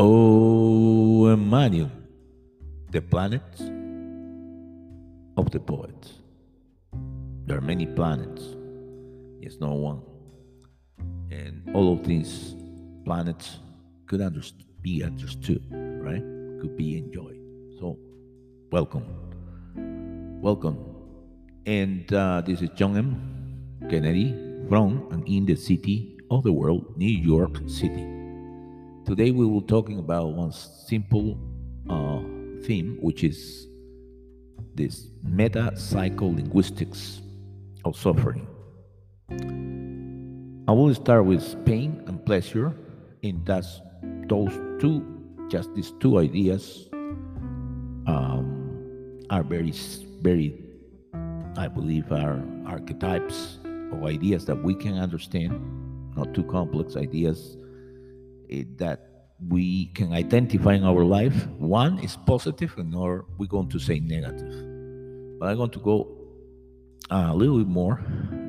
Oh, Emmanuel, the planets of the poets. There are many planets. It's not one. And all of these planets could underst- be understood, right? Could be enjoyed. So, welcome. Welcome. And uh, this is John M. Kennedy from and in the city of the world, New York City. Today we will talking about one simple uh, theme, which is this meta psycholinguistics of suffering. I will start with pain and pleasure, and that's those two, just these two ideas um, are very, very, I believe, are archetypes of ideas that we can understand, not too complex ideas Eh, that we can identify in our life. One is positive, and another we're going to say negative. But I'm going to go a little bit more.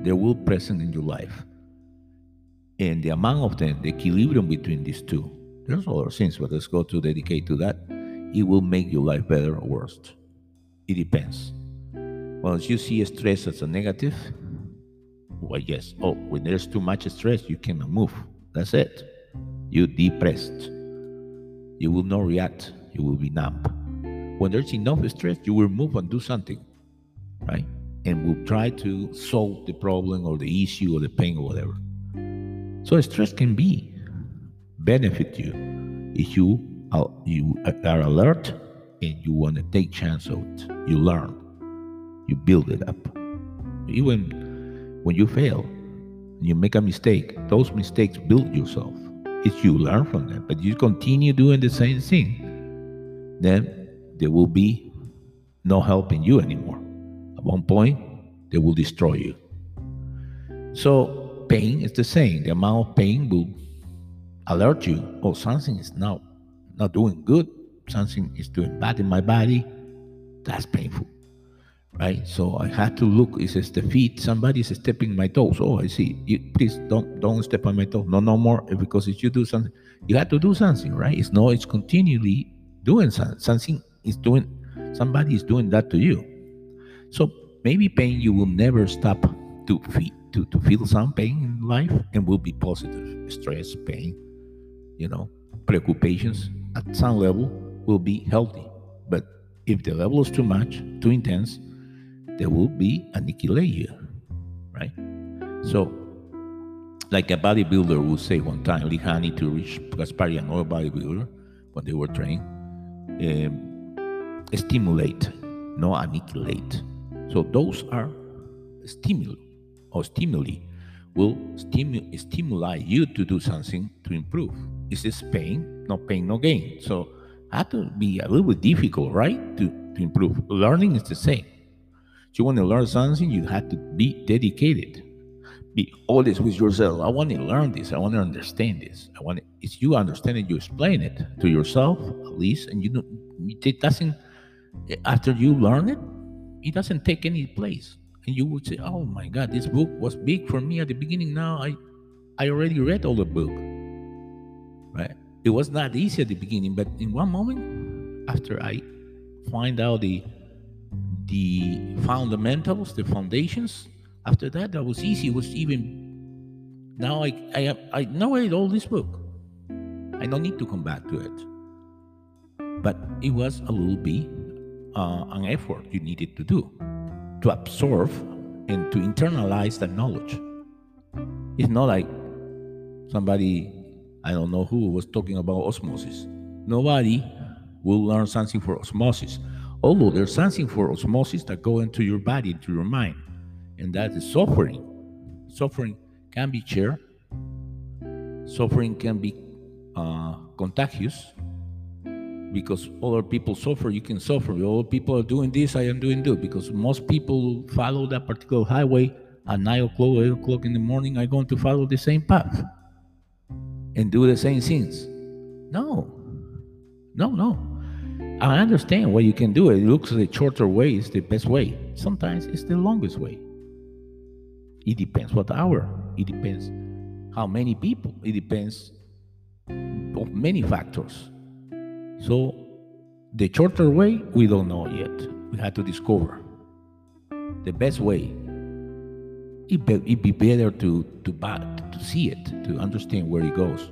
They will present in your life, and the amount of them, the equilibrium between these two. There's other things, but let's go to dedicate to that. It will make your life better or worse. It depends. Once you see stress as a negative, well, yes. Oh, when there's too much stress, you cannot move. That's it. You depressed. You will not react. You will be numb. When there's enough stress, you will move and do something, right? And will try to solve the problem or the issue or the pain or whatever. So stress can be benefit you if you are, you are alert and you want to take chance of it. You learn. You build it up. Even when you fail, you make a mistake, those mistakes build yourself. If you learn from them, but you continue doing the same thing, then there will be no helping you anymore. At one point, they will destroy you. So pain is the same. The amount of pain will alert you, oh, something is not not doing good, something is doing bad in my body. That's painful right? So I had to look. It says the feet. Somebody is stepping my toes. Oh, I see. You, please don't don't step on my toes. No, no more. Eh, because if you do something, you have to do something, right? It's no. It's continually doing something. Something is doing. Somebody is doing that to you. So maybe pain you will never stop to feel to, to feel some pain in life and will be positive. Stress, pain, you know, preoccupations at some level will be healthy. But if the level is too much, too intense, there will be annihilation, right? So, like a bodybuilder would say one time, Lee Haney to Rich Gaspari, another bodybuilder, when they were training, um, stimulate, no annihilate. So those are stimuli or stimuli will stimu- stimulate you to do something to improve. Is this pain? No pain, no gain. So have to be a little bit difficult, right? To, to improve. Learning is the same. You want to learn something, you have to be dedicated. Be honest with yourself. I want to learn this. I want to understand this. I want. To, it's you understand it. You explain it to yourself at least, and you know it doesn't. After you learn it, it doesn't take any place, and you would say, "Oh my God, this book was big for me at the beginning. Now I, I already read all the book." Right? It was not easy at the beginning, but in one moment, after I find out the the fundamentals, the foundations. After that, that was easy. It was even now I I I know I all this book. I don't need to come back to it. But it was a little bit uh, an effort you needed to do to absorb and to internalize that knowledge. It's not like somebody I don't know who was talking about osmosis. Nobody will learn something for osmosis although there's something for osmosis that go into your body, into your mind, and that is suffering. Suffering can be shared. Suffering can be uh, contagious because other people suffer, you can suffer. Other people are doing this, I am doing that. Because most people follow that particular highway at 9 o'clock, 8 o'clock in the morning are going to follow the same path and do the same things. No, no, no. I understand what you can do. It looks the shorter way is the best way. Sometimes it's the longest way. It depends what hour. It depends how many people. It depends of many factors. So the shorter way, we don't know yet. We had to discover the best way. It be, it be better to to to see it, to understand where it goes.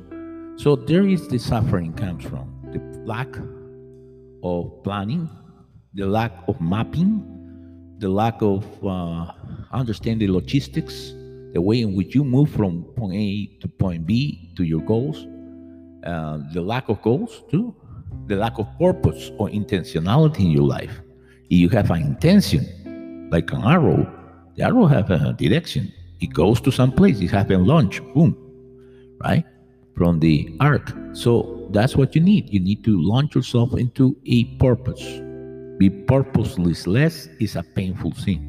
So there is the suffering comes from the lack of planning, the lack of mapping, the lack of uh, understanding logistics, the way in which you move from point A to point B to your goals, uh, the lack of goals too, the lack of purpose or intentionality in your life. If you have an intention, like an arrow, the arrow have a direction. It goes to some place. It has a launch, boom, right, from the arc. So that's what you need. You need to launch yourself into a purpose. Be purposeless Less is a painful thing.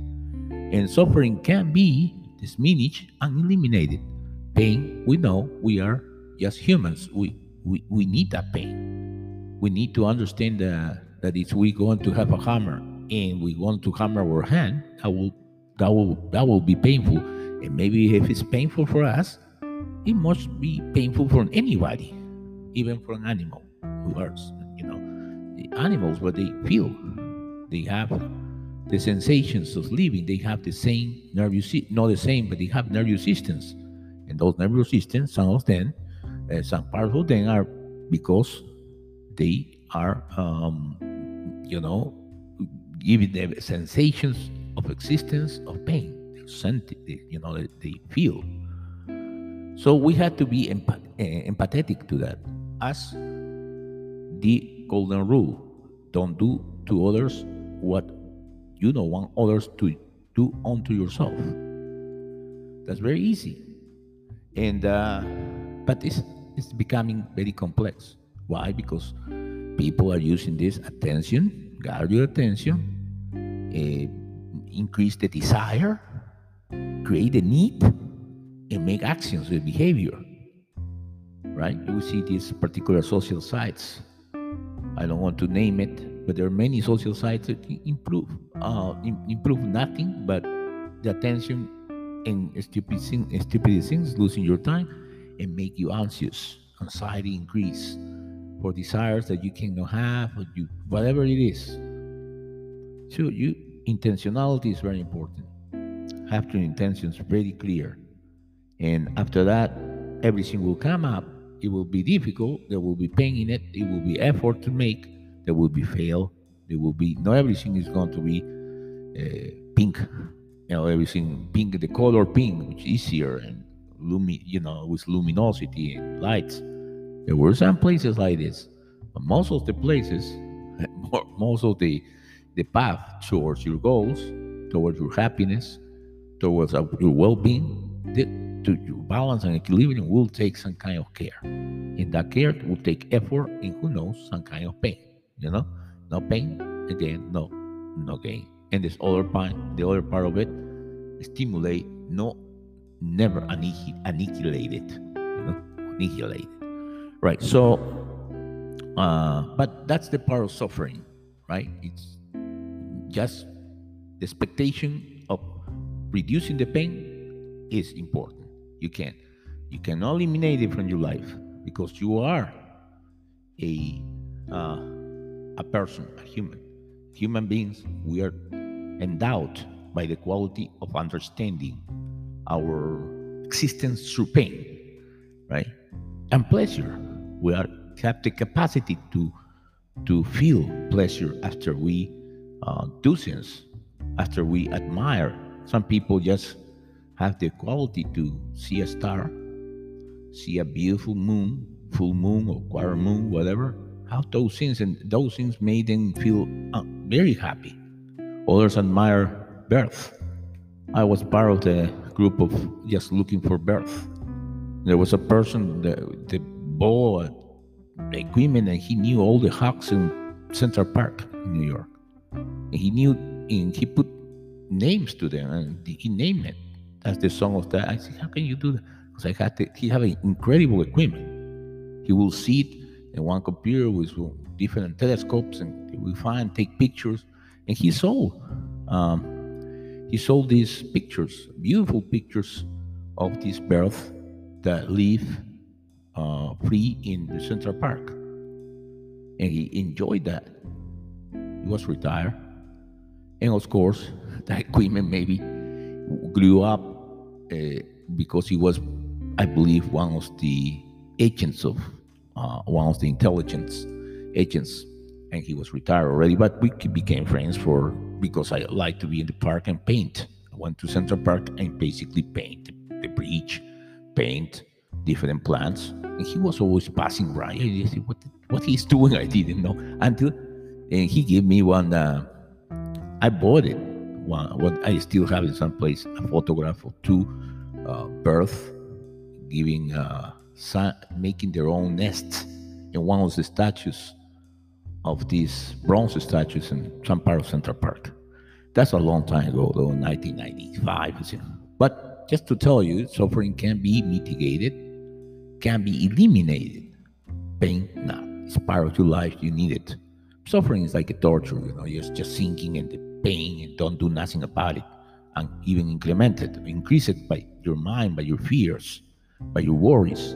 And suffering can be diminished and eliminated. Pain, we know we are just humans. We, we, we need that pain. We need to understand that, that if we going to have a hammer and we want to hammer our hand, that will that will that will be painful. And maybe if it's painful for us, it must be painful for anybody, even for an animal who hurts. You know, the animals, what they feel, they have the sensations of living. They have the same nervous, not the same, but they have nervous systems, and those nervous systems, some of them, uh, some parts of them are because they are, um, you know, giving them sensations of existence of pain. They, you know, they feel. So we had to be uh, empathetic to that. As the golden rule, don't do to others what you don't want others to do unto yourself. That's very easy, and uh, but it's it's becoming very complex. Why? Because people are using this attention, gather your attention, uh, increase the desire, create the need, and make actions with behavior. Right? You see these particular social sites. I don't want to name it, but there are many social sites that improve uh, improve nothing but the attention and stupid, thing, stupid things, losing your time, and make you anxious, anxiety increase for desires that you cannot have, or you whatever it is. So you intentionality is very important. Have your intentions very clear, and after that, everything will come up. It will be difficult. There will be pain in it. It will be effort to make there will be fail. There will be not everything is going to be uh, pink. You know, everything pink. The color pink, which is easier and lumi, you know, with luminosity and lights. There were some places like this, but most of the places, most of the the path towards your goals, towards your happiness, towards your well-being, to balance and equilibrium will take some kind of care. And that care will take effort and who knows, some kind of pain you know? No pain again no no gain. And this other part the other part of it stimulate no never annihilate it you know? Annihilate it. right so uh, but that's the part of suffering right? It's just the expectation of reducing the pain is important you can you cannot eliminate it from your life because you are a uh, a person, a human. Human beings, we are endowed by the quality of understanding our existence through pain, right? And pleasure. We are have the capacity to to feel pleasure after we uh, do things, after we admire. Some people just have the quality to see a star, see a beautiful moon, full moon or quarter moon, whatever, how those things and those things made them feel uh, very happy. Others admire birth. I was part of the group of just looking for birth. There was a person, the, the bought the equipment, and he knew all the hawks in Central Park in New York. And he knew, and he put names to them, and he named it. That's the song of that. I said, how can you do that? Because I had to, he had an incredible equipment. He will see it and one computer with different telescopes, and we find take pictures. And he sold, um, he sold these pictures, beautiful pictures of these birth that live uh, free in the Central Park. and he enjoyed that. He was retired. And of course, that equipment maybe grew up uh, because he was, I believe, one of the agents of uh, one of the intelligence agents, and he was retired already. But we became friends for because I like to be in the park and paint. I went to Central Park and basically paint the, the bridge, paint different plants, and he was always passing by. I said, "What what he's doing?" I didn't know until, and he gave me one. Uh, I bought it. One, what I still have in some place a photograph of two uh, birds giving, uh, son, making their own nests in one of the statues of these bronze statues in some part of Central Park. That's a long time ago, though, 1995. But just to tell you, suffering can be mitigated, can be eliminated. Pain, not. It's part of your life. You need it. Suffering is like a torture, you know, you're just sinking in the pain and don't do nothing about it. And even increment it, increase it by your mind, by your fears, by your worries.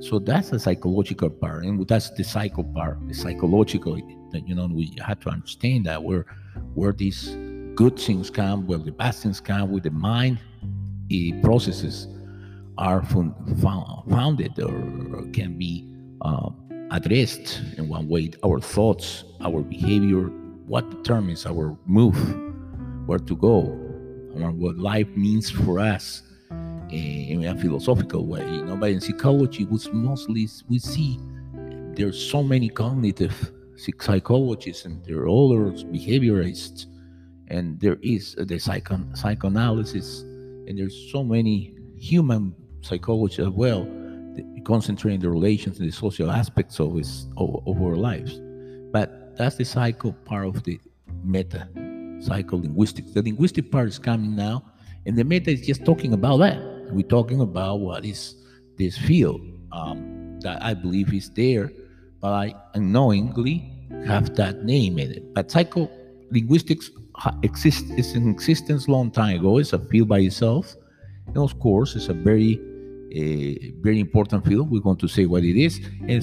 So that's the psychological part, and that's the psycho part, the psychological that you know we have to understand that where where these good things come, where the bad things come, with the mind it processes are found, founded or can be um, addressed in one way. Our thoughts, our behavior, what determines our move, where to go, and what life means for us in a philosophical way. You know, but in psychology, we mostly we see there's so many cognitive psychologists and there are behaviorists, and there is the psycho, psychoanalysis, and there's so many human psychologists as well, concentrating the relations and the social aspects of, his, of, of our lives. But that's the psycho part of the meta psycholinguistics. The linguistic part is coming now, and the meta is just talking about that. We're talking about what is this field um, that I believe is there, but I unknowingly have that name in it. But psycholinguistics exists is in existence long time ago. It's a field by itself, and of course, it's a very a very important field. We're going to say what it is, and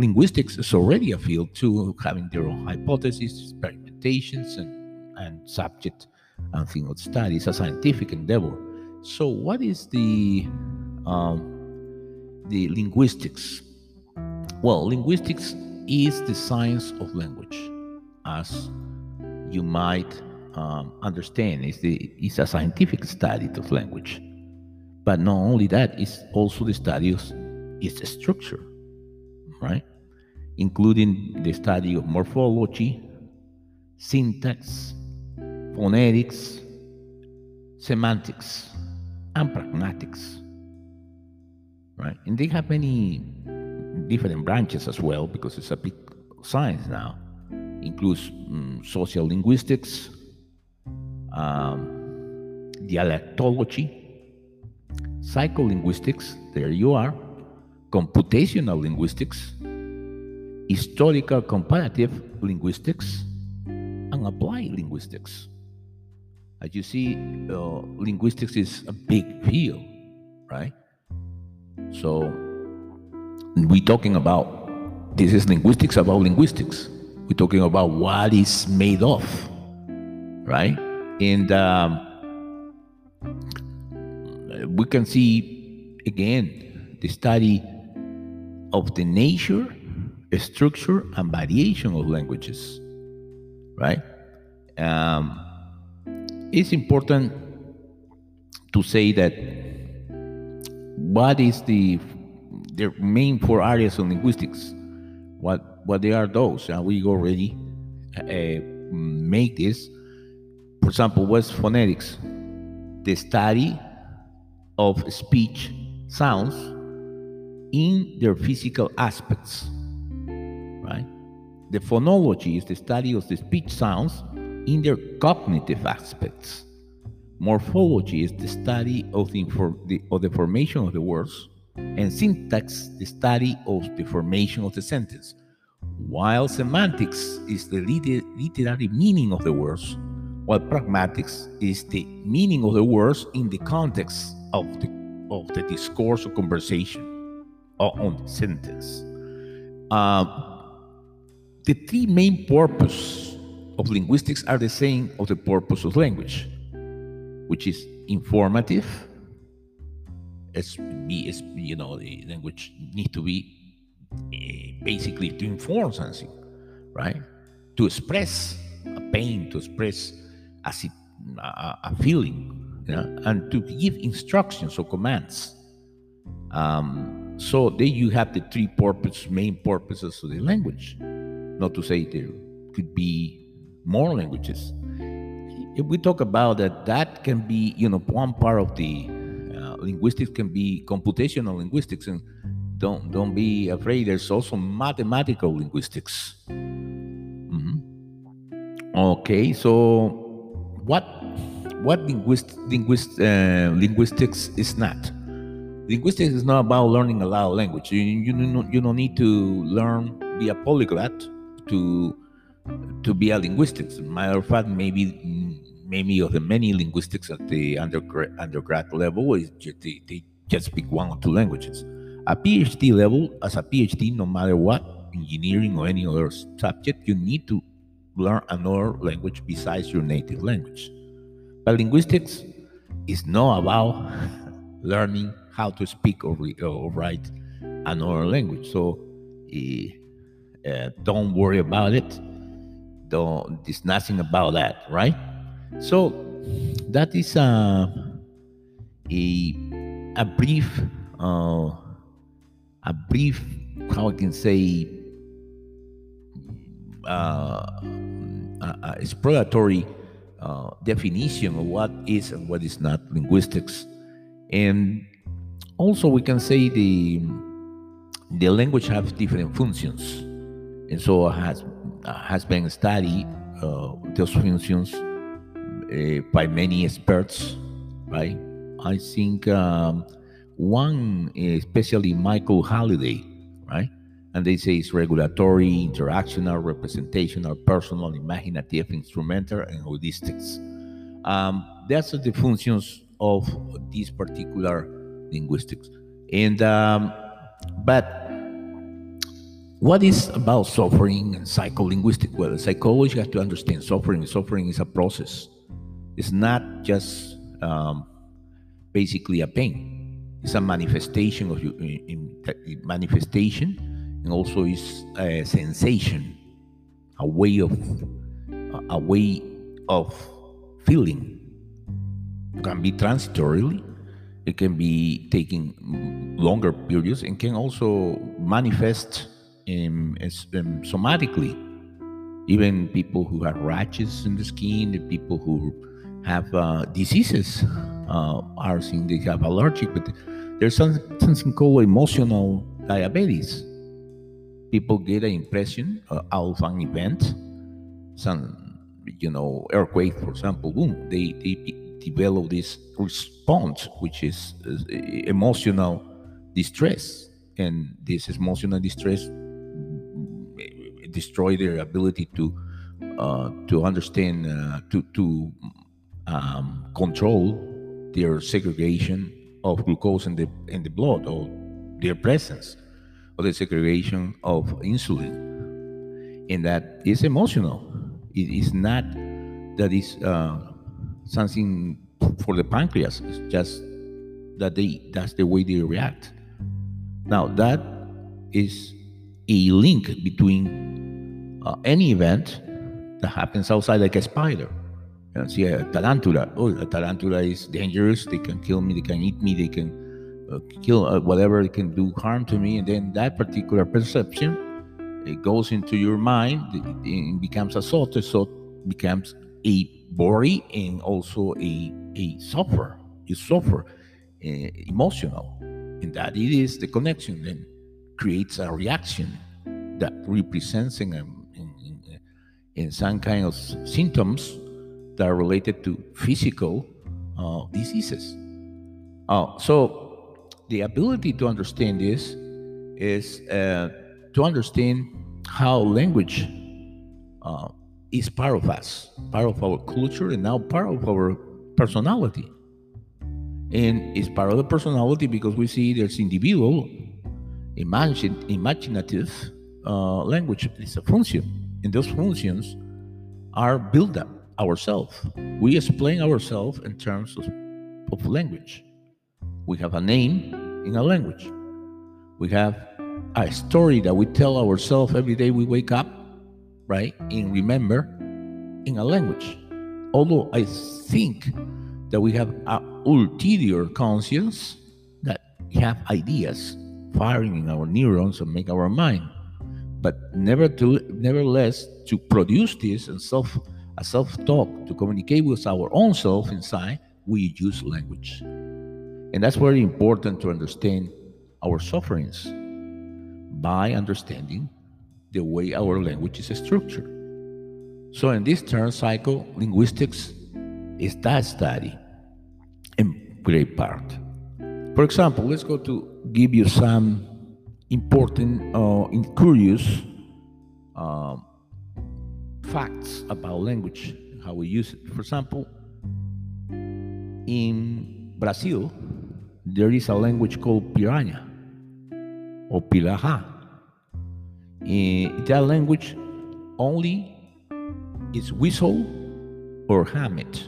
psycholinguistics is already a field too, having their own hypotheses, experimentations, and and subject and field study. It's a scientific endeavor. So, what is the um, the linguistics? Well, linguistics is the science of language, as you might um, understand. It's, the, it's a scientific study of language. But not only that, it's also the study of its structure, right? Including the study of morphology, syntax, phonetics, semantics, and pragmatics. Right? And they have many different branches as well because it's a big science now. Includes um, social linguistics, um, dialectology, psycholinguistics, there you are, computational linguistics, historical comparative linguistics, and applied linguistics. As you see, uh, linguistics is a big field, right? So we're talking about this is linguistics about linguistics. We're talking about what is made of, right? And um, we can see again the study of the nature, structure, and variation of languages, right? Um, it's important to say that what is the the main four areas of linguistics? What what they are those? And we already uh, make this. For example what's phonetics? The study of speech sounds in their physical aspects right the phonology is the study of the speech sounds in their cognitive aspects. Morphology is the study of the, the, of the formation of the words, and syntax, the study of the formation of the sentence, while semantics is the liter literary meaning of the words, while pragmatics is the meaning of the words in the context of the, of the discourse or conversation or on the sentence. Uh, the three main purposes of linguistics are the same of the purpose of language, which is informative. It's, it's you know the language needs to be uh, basically to inform something, right? To express a pain, to express a, a, a feeling, you know, and to give instructions or commands. Um, so there you have the three main purposes of the language. Not to say there could be more languages. If we talk about that, that can be, you know, one part of the uh, linguistics can be computational linguistics, and don't don't be afraid. There's also mathematical linguistics. Mm-hmm. Okay, so what what linguist, linguist, uh, linguistics is not? Linguistics is not about learning a lot of language. You, you, don't, you don't need to learn, be a polyglot to to be a linguistics. Matter of fact, maybe maybe of the many linguistics at the undergrad, undergrad level is they, they just speak one or two languages. A PhD level, as a PhD, no matter what, engineering or any other subject, you need to learn another language besides your native language. But linguistics is not about learning how to speak or, or write another language. So uh, don't worry about it. Don't. There's nothing about that, right? So that is a a, a brief uh, a brief how I can say uh, exploratory uh, definition of what is and what is not linguistics, and also we can say the the language has different functions, and so has has been studied uh, those functions uh, by many experts, right? I think um, one, especially Michael Halliday, right? And they say it's regulatory, interactional, representational, personal, imaginative, instrumental, and heuristics. Um, that's the functions of this particular linguistics. And um, but what is about suffering and psycholinguistic? Well, psychology has to understand suffering. Suffering is a process. It's not just um, basically a pain. It's a manifestation of you in, in manifestation, and also is a sensation, a way of a way of feeling. It can be transitorily, it can be taking longer periods, and can also manifest in, in somatically. Even people who have rashes in the skin, the people who have uh, diseases uh, are seeing they have allergic, but there's something called emotional diabetes. People get an impression uh, out of an event, some you know earthquake, for example. Boom, they they develop this response, which is uh, emotional distress, and this emotional distress destroy their ability to uh, to understand uh, to to um, control their segregation of glucose in the in the blood or their presence or the segregation of insulin. And that is emotional. It is not that is uh, something for the pancreas. It's just that they that's the way they react. Now that is a link between uh, any event that happens outside like a spider you know, see a tarantula. Oh, a tarantula is dangerous. They can kill me. They can eat me. They can uh, kill uh, whatever. They can do harm to me. And then that particular perception, it goes into your mind. It becomes a thought. So it becomes a worry and also a a suffer. You suffer uh, emotional, and that it is the connection. Then creates a reaction that represents in, some kind of symptoms that are related to physical uh, diseases. Uh, so the ability to understand this is uh, to understand how language uh, is part of us, part of our culture, and now part of our personality. And it's part of the personality because we see there's individual, imagine, imaginative uh, language is a function And those functions are built up ourselves. We explain ourselves in terms of, of language. We have a name in a language. We have a story that we tell ourselves every day we wake up, right? And remember in a language. Although I think that we have an ulterior conscience that have ideas firing in our neurons and make our mind. But never to, nevertheless, to produce this and self a self-talk to communicate with our own self inside, we use language. And that's very important to understand our sufferings by understanding the way our language is structured. So in this term, psycholinguistics is that study in great part. For example, let's go to give you some important uh, curious uh, facts about language, how we use it. For example, in Brazil, there is a language called Piranha or Piraha. In that language only is whistle or hamlet.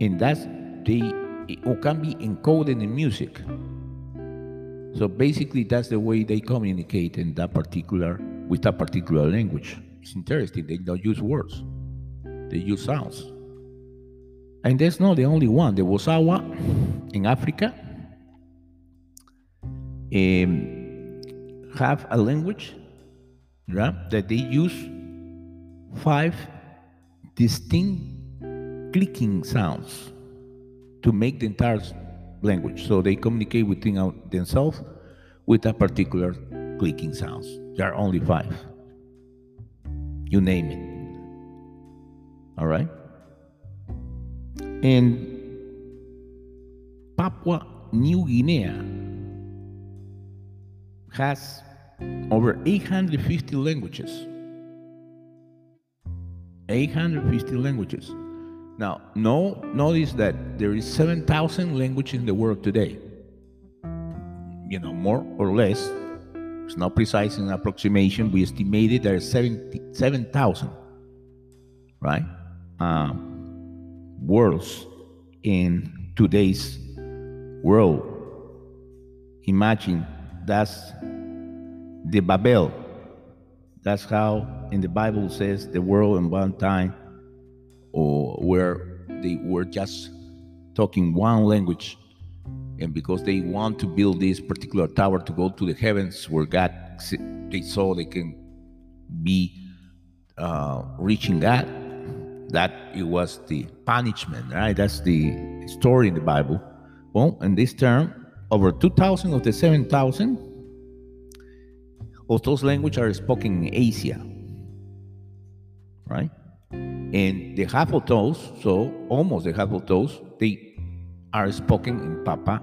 And that's they it can be encoded in music. So basically that's the way they communicate in that particular with that particular language. It's interesting. They don't use words. They use sounds. And that's not the only one. The Wosawa in Africa um, have a language that they use five distinct clicking sounds to make the entire language. So they communicate within themselves with a particular clicking sounds. There are only five. You name it. All right? And Papua New Guinea has over 850 languages. 850 languages. Now, no, notice that there is 7,000 languages in the world today. You know, more or less. It's not precise in approximation. We estimated there are 7,000, right? Um, words in today's world. Imagine that's the Babel. That's how in the Bible says the world in one time or where they were just talking one language. And because they want to build this particular tower to go to the heavens where god they saw they can be uh, reaching god that it was the punishment right? That's the story in the bible. Well in this term over 2000 of the 7000 of those languages are spoken in asia right and the half of those, so almost the half of those, they are spoken in Papa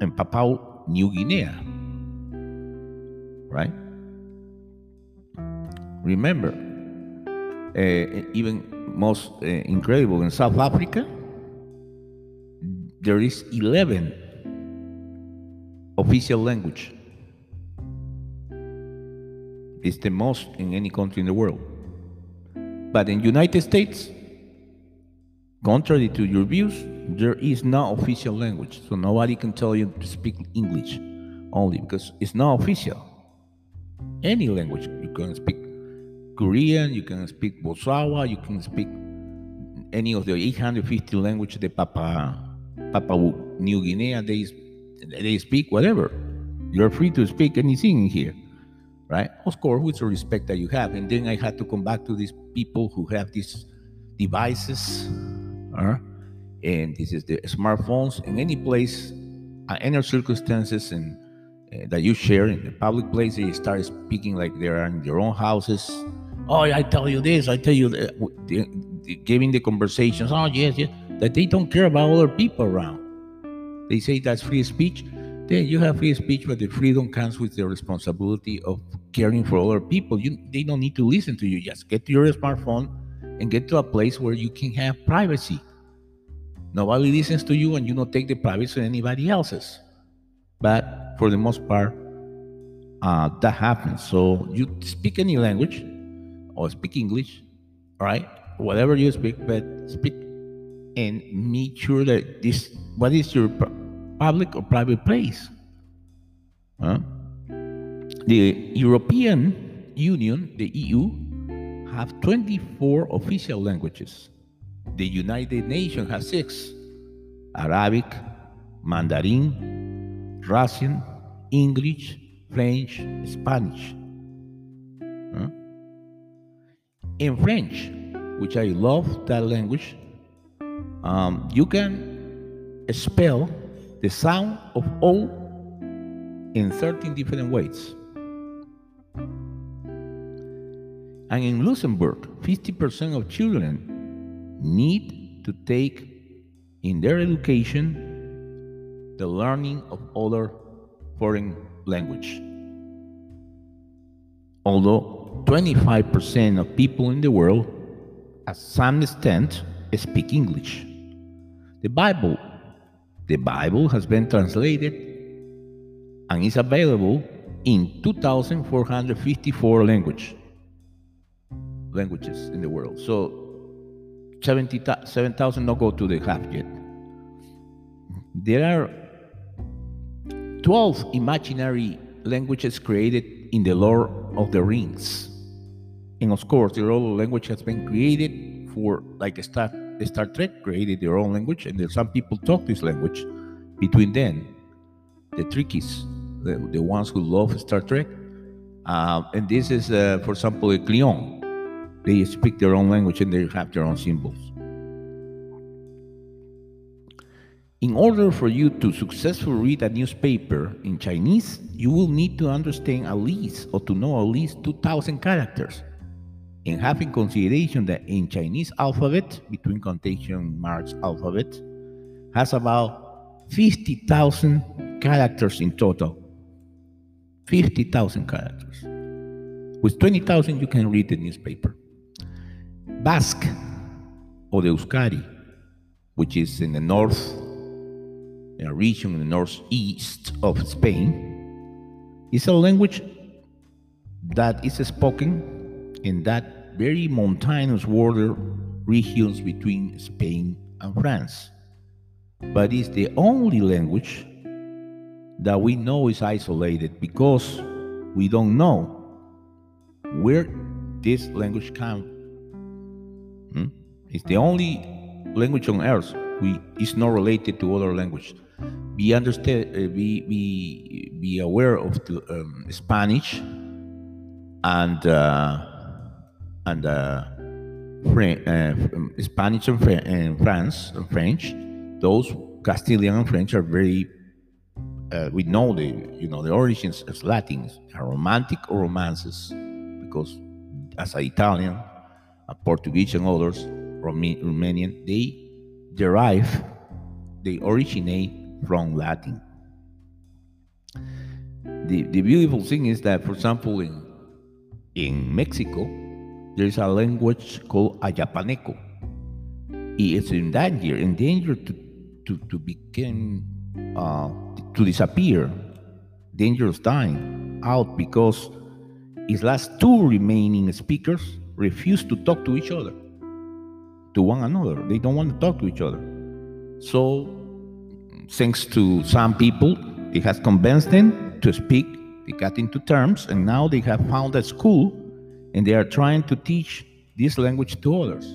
in Papua New Guinea. Right? Remember, uh, even most uh, incredible in South Africa, there is 11 official language. It's the most in any country in the world. But in United States, contrary to your views, there is no official language. So nobody can tell you to speak English only because it's not official. Any language. You can speak Korean, you can speak Bosawa, you can speak any of the 850 languages the Papa Papua New Guinea they they speak whatever. You're free to speak anything here right? Of course, with the respect that you have. And then I had to come back to these people who have these devices, uh, and this is the smartphones in any place, uh, any circumstances, and uh, that you share in the public place, they start speaking like they're in their own houses. Oh, I tell you this, I tell you that, the, the, giving the conversations. Oh, yes, yes, that they don't care about other people around. They say that's free speech. Then you have free speech, but the freedom comes with the responsibility of caring for other people. You, they don't need to listen to you. Just get to your smartphone and get to a place where you can have privacy. Nobody listens to you, and you don't take the privacy of anybody else's. But for the most part, uh, that happens. So you speak any language or speak English, right? Whatever you speak, but speak and make sure that this what is your public or private place. Huh? The European Union, the EU, have 24 official languages. The United Nations has six Arabic, Mandarin, Russian, English, French, Spanish. Huh? In French, which I love that language, um, you can spell the sound of O in 13 different ways. And in Luxembourg, 50% of children need to take in their education the learning of other foreign language. Although 25% of people in the world, at some extent, speak English. The Bible, the Bible has been translated and is available in 2,454 language, languages in the world. So 7,000 not go to the half yet. There are 12 imaginary languages created in the Lord of the Rings. And of course, the role language has been created for, like Star, Star Trek created their own language, and some people talk this language between them. The Trekkies, the, the ones who love Star Trek. Uh, and this is, uh, for example, a Klingon. They speak their own language and they have their own symbols. In order for you to successfully read a newspaper in Chinese, you will need to understand at least or to know at least 2,000 characters. And having consideration that in Chinese alphabet, between quotation marks alphabet, has about 50,000 characters in total. 50,000 characters. With 20,000, you can read the newspaper. Basque, or the Euskara, which is in the north a region in the northeast of Spain, is a language that is spoken in that very mountainous border regions between Spain and France. But it's the only language that we know is isolated because we don't know where this language comes. Hmm? It's the only language on earth we is not related to other language be understand uh, be be be aware of the um, Spanish and uh, and uh, French, uh, Spanish and, Fr- and France and French. Those Castilian and French are very uh, we know the you know the origins of Latin are romantic romances because as an Italian, a Portuguese and others, Romanian, they derive, they originate from Latin. The, the beautiful thing is that, for example, in, in Mexico, there's a language called Ayapaneco. It's in danger, in danger to, to, to become, uh, to disappear, dangerous dying out because its last two remaining speakers refuse to talk to each other, to one another. They don't want to talk to each other. So thanks to some people, it has convinced them to speak. They got into terms, and now they have found a school, and they are trying to teach this language to others.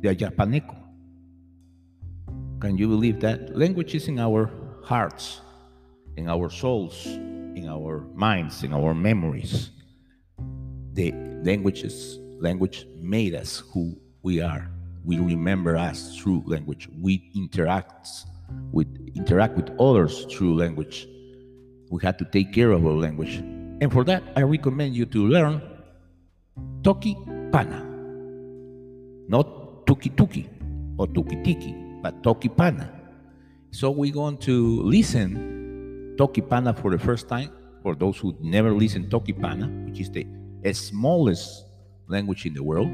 The Ayapaneco. Can you believe that? Language is in our hearts, in our souls, in our minds, in our memories. The languages, language made us who we are. We remember us through language. We interact with interact with others through language. We have to take care of our language. And for that, I recommend you to learn Toki Pona. Not Tuki Tuki or Tuki Tiki, but Toki Pona. So we're going to listen Toki Pona for the first time for those who never listen Toki Pona, which is the smallest language in the world,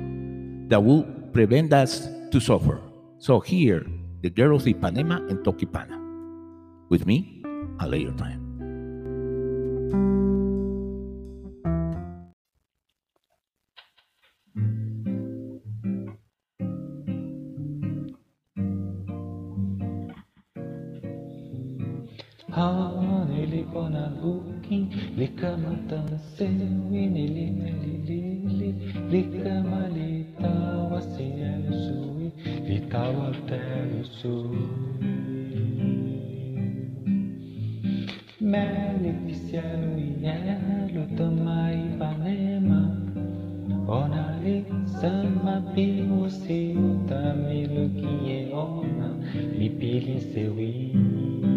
that will prevent us to suffer. So here, the girls Ipanema and Tokipona. With me, a later time. Honey, gonna looking, lika matansewi, nili nili, lika malita, wasi elusui, litawa telusui. Maleficiano ielo tamai panema, onali sama pimu si utamilu kie ona, mi pili sewi.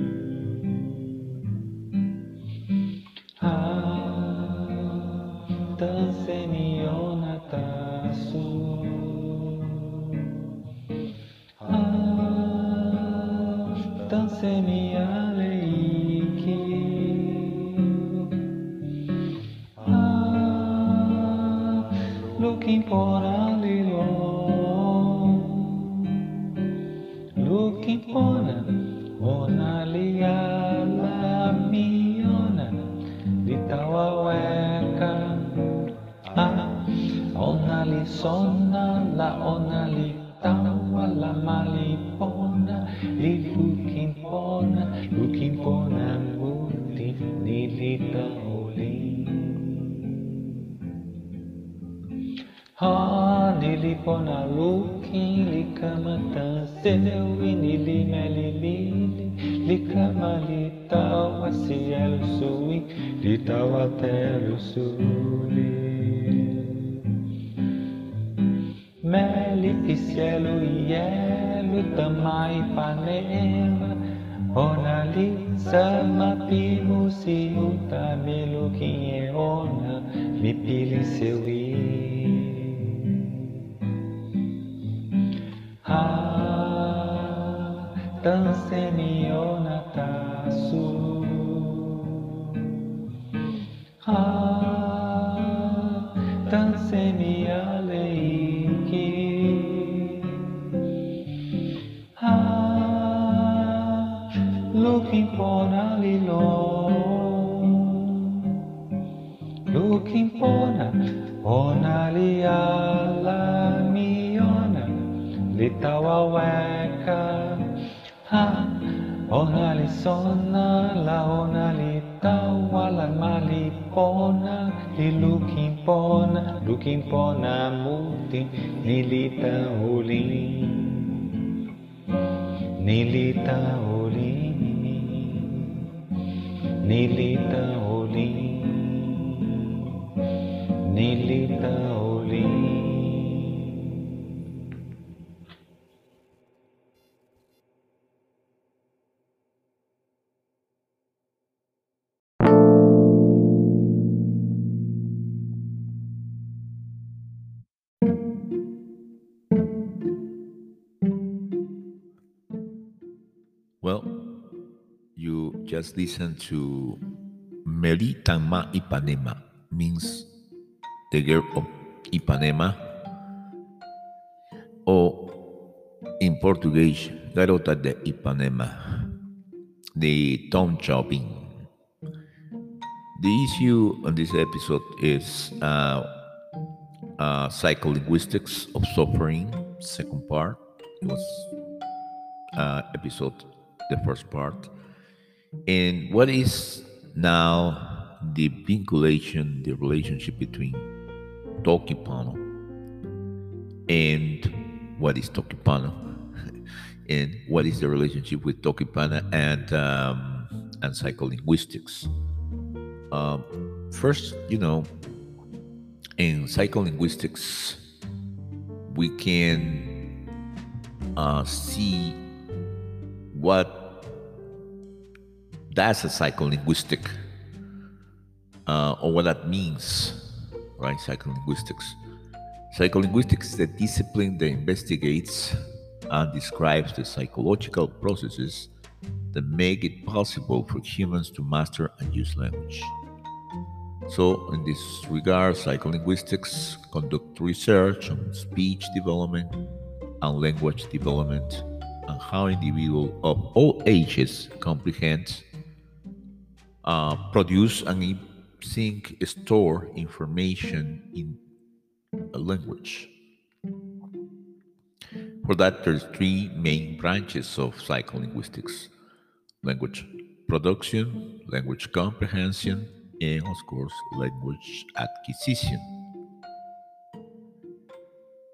Lama, Ipanema, Ona Lisa, Mapi, Musi, Utamilu, Quinheona, Mipili, seu nilita huling nilita huling just listen to "Meli Meritama Ipanema, means the girl of Ipanema, or in Portuguese, Garota de Ipanema, the Tom Jobim. The issue on this episode is uh, uh, psycholinguistics of suffering, second part. It was uh, episode, the first part. And what is now the vinculation, the relationship between Tokipona and what is Tokipona? and what is the relationship with Tokipona and um, and psycholinguistics? Um, first, you know, in psycholinguistics, we can uh, see what that's a psycholinguistic uh, or what that means, right? Psycholinguistics. Psycholinguistics is the discipline that investigates and describes the psychological processes that make it possible for humans to master and use language. So, in this regard, psycholinguistics conduct research on speech development and language development and how individuals of all ages comprehend, uh, produce, and think, store information in a language. For that, there's three main branches of psycholinguistics language production, language comprehension, and of course, language acquisition.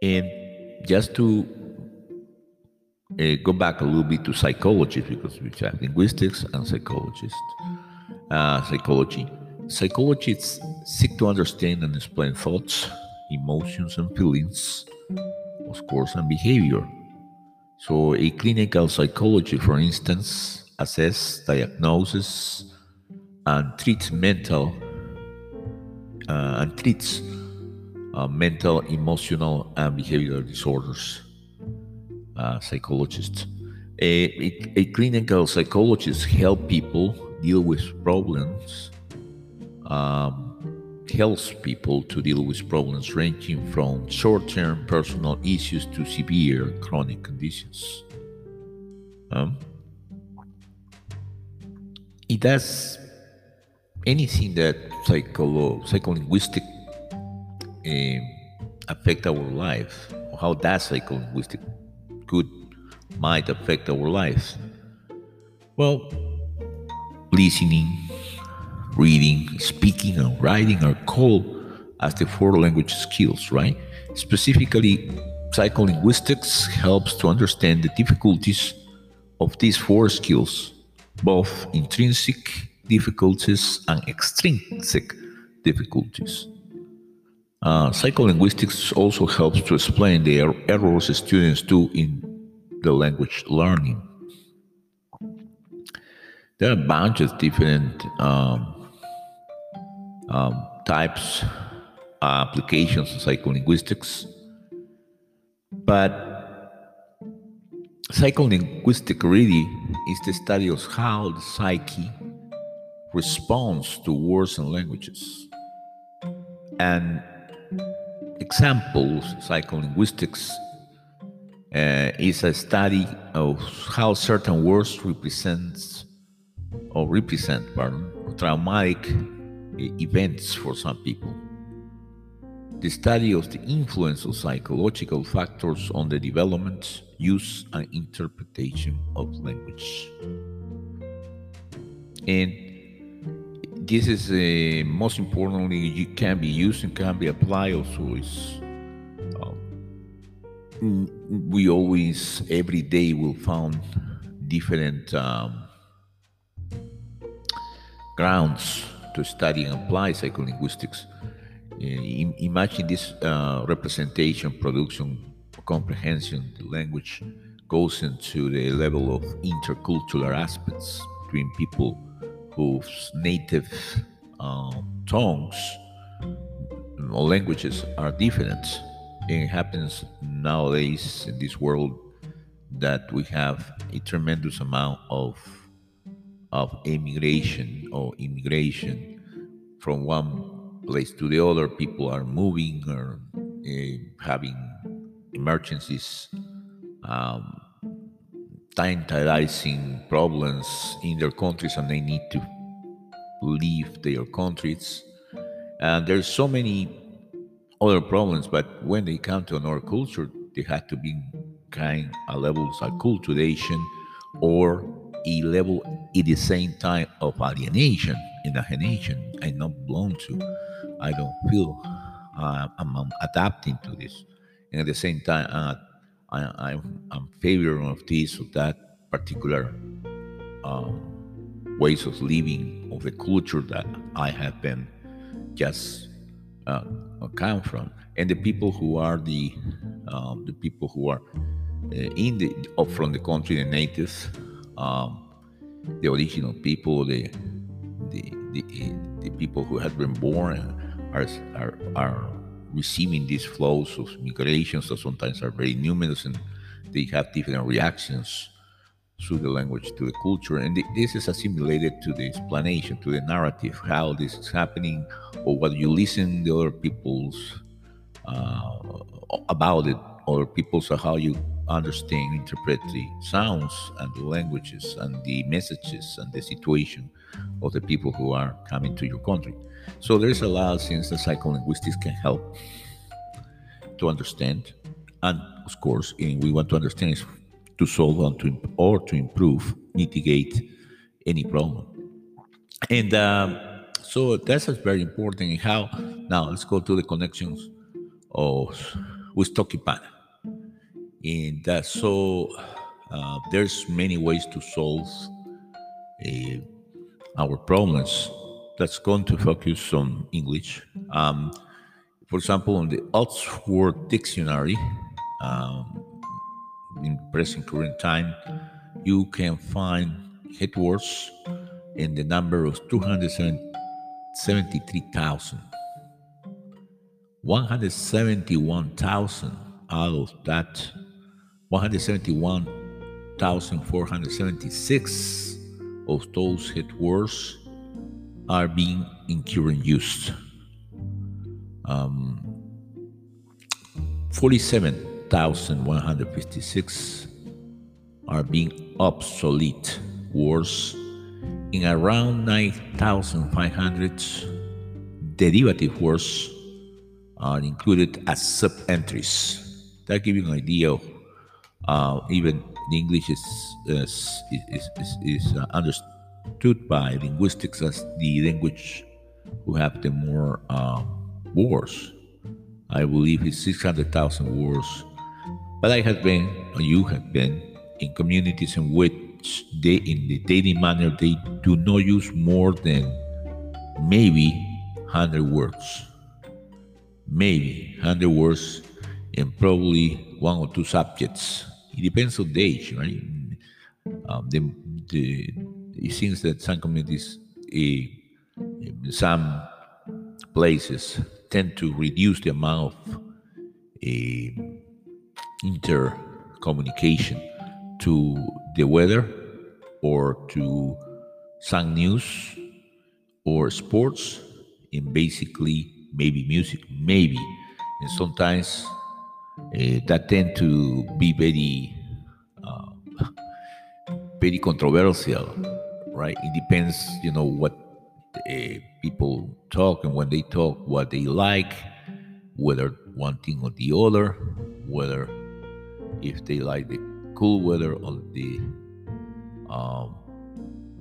And just to uh, go back a little bit to psychology, because we have linguistics and psychologists, uh, psychology. Psychologists seek to understand and explain thoughts, emotions, and feelings, of course, and behavior. So, a clinical psychology, for instance, assess, diagnoses, and treats mental uh, and treats uh, mental, emotional, and behavioral disorders. Uh, psychologists. A, a, a, clinical psychologist help people deal with problems, um, helps people to deal with problems ranging from short-term personal issues to severe chronic conditions. Um, it does anything that psycholo- psycholinguistic uh, affect our life, how does psycholinguistic could might affect our lives? Well, listening, reading, speaking, and writing are called as the four language skills, right? Specifically, psycholinguistics helps to understand the difficulties of these four skills, both intrinsic difficulties and extrinsic difficulties. Uh, psycholinguistics also helps to explain the er- errors students do in the language learning. There are a bunch of different um, um, types, uh, applications of psycholinguistics, but psycholinguistic really is the study of how the psyche responds to words and languages. And examples, psycholinguistics uh, is a study of how certain words represents or represent pardon, traumatic events for some people. The study of the influence of psychological factors on the development, use, and interpretation of language. And this is uh, most importantly you can be used and can be applied also is um, we always every day will find different um, grounds to study and apply psycholinguistics uh, imagine this uh, representation production comprehension the language goes into the level of intercultural aspects between people whose native um, tongues or languages are different. It happens nowadays in this world that we have a tremendous amount of of immigration or immigration from one place to the other. People are moving or uh, having emergencies. Um, sanitizing problems in their countries and they need to leave their countries. And there's so many other problems, but when they come to another culture, they have to be kind of levels of acculturation or a level at the same time of alienation in alienation I not belong to. I don't feel uh, I'm, adapting to this. And at the same time, uh, I, am I'm favor of this or that particular um, ways of living of the culture that I have been just uh, come from, and the people who are the um, the people who are uh, in the from the country, the natives, um, the original people, the the, the the people who have been born are are are receiving these flows of migrations that sometimes are very numerous and they have different reactions to the language, to the culture. And this is assimilated to the explanation, to the narrative, how this is happening, or what you listen to other people's uh, about it, or people's how you understand, interpret the sounds and the languages and the messages and the situation of the people who are coming to your country. So there's a lot of things that psycholinguistics can help to understand. And of course, we want to understand is to solve and to, or to improve, mitigate any problem. And um, so that's very important. How now let's go to the connections of with Tokipona. And uh, so uh, there's many ways to solve uh, our problems. That's going to focus on English. Um, for example, in the Oxford Dictionary, um, in present current time, you can find headwords in the number of 273,000. 171,000 out of that 171,476 of those head words are being in current use. Um, 47,156 are being obsolete words in around 9,500 derivative words are included as sub-entries. That gives you an idea of uh, even the English is is, is, is, is uh, understood by linguistics as the language who have the more uh, words. I believe it's 600,000 words. But I have been, or you have been, in communities in which they, in the daily manner, they do not use more than maybe 100 words. Maybe 100 words and probably one or two subjects. It depends on the age, right? Um, the, the, it seems that some communities, uh, some places, tend to reduce the amount of uh, intercommunication to the weather or to some news or sports and basically maybe music maybe and sometimes uh, that tend to be very uh, very controversial right? It depends you know what uh, people talk and when they talk what they like whether one thing or the other whether if they like the cool weather or the um,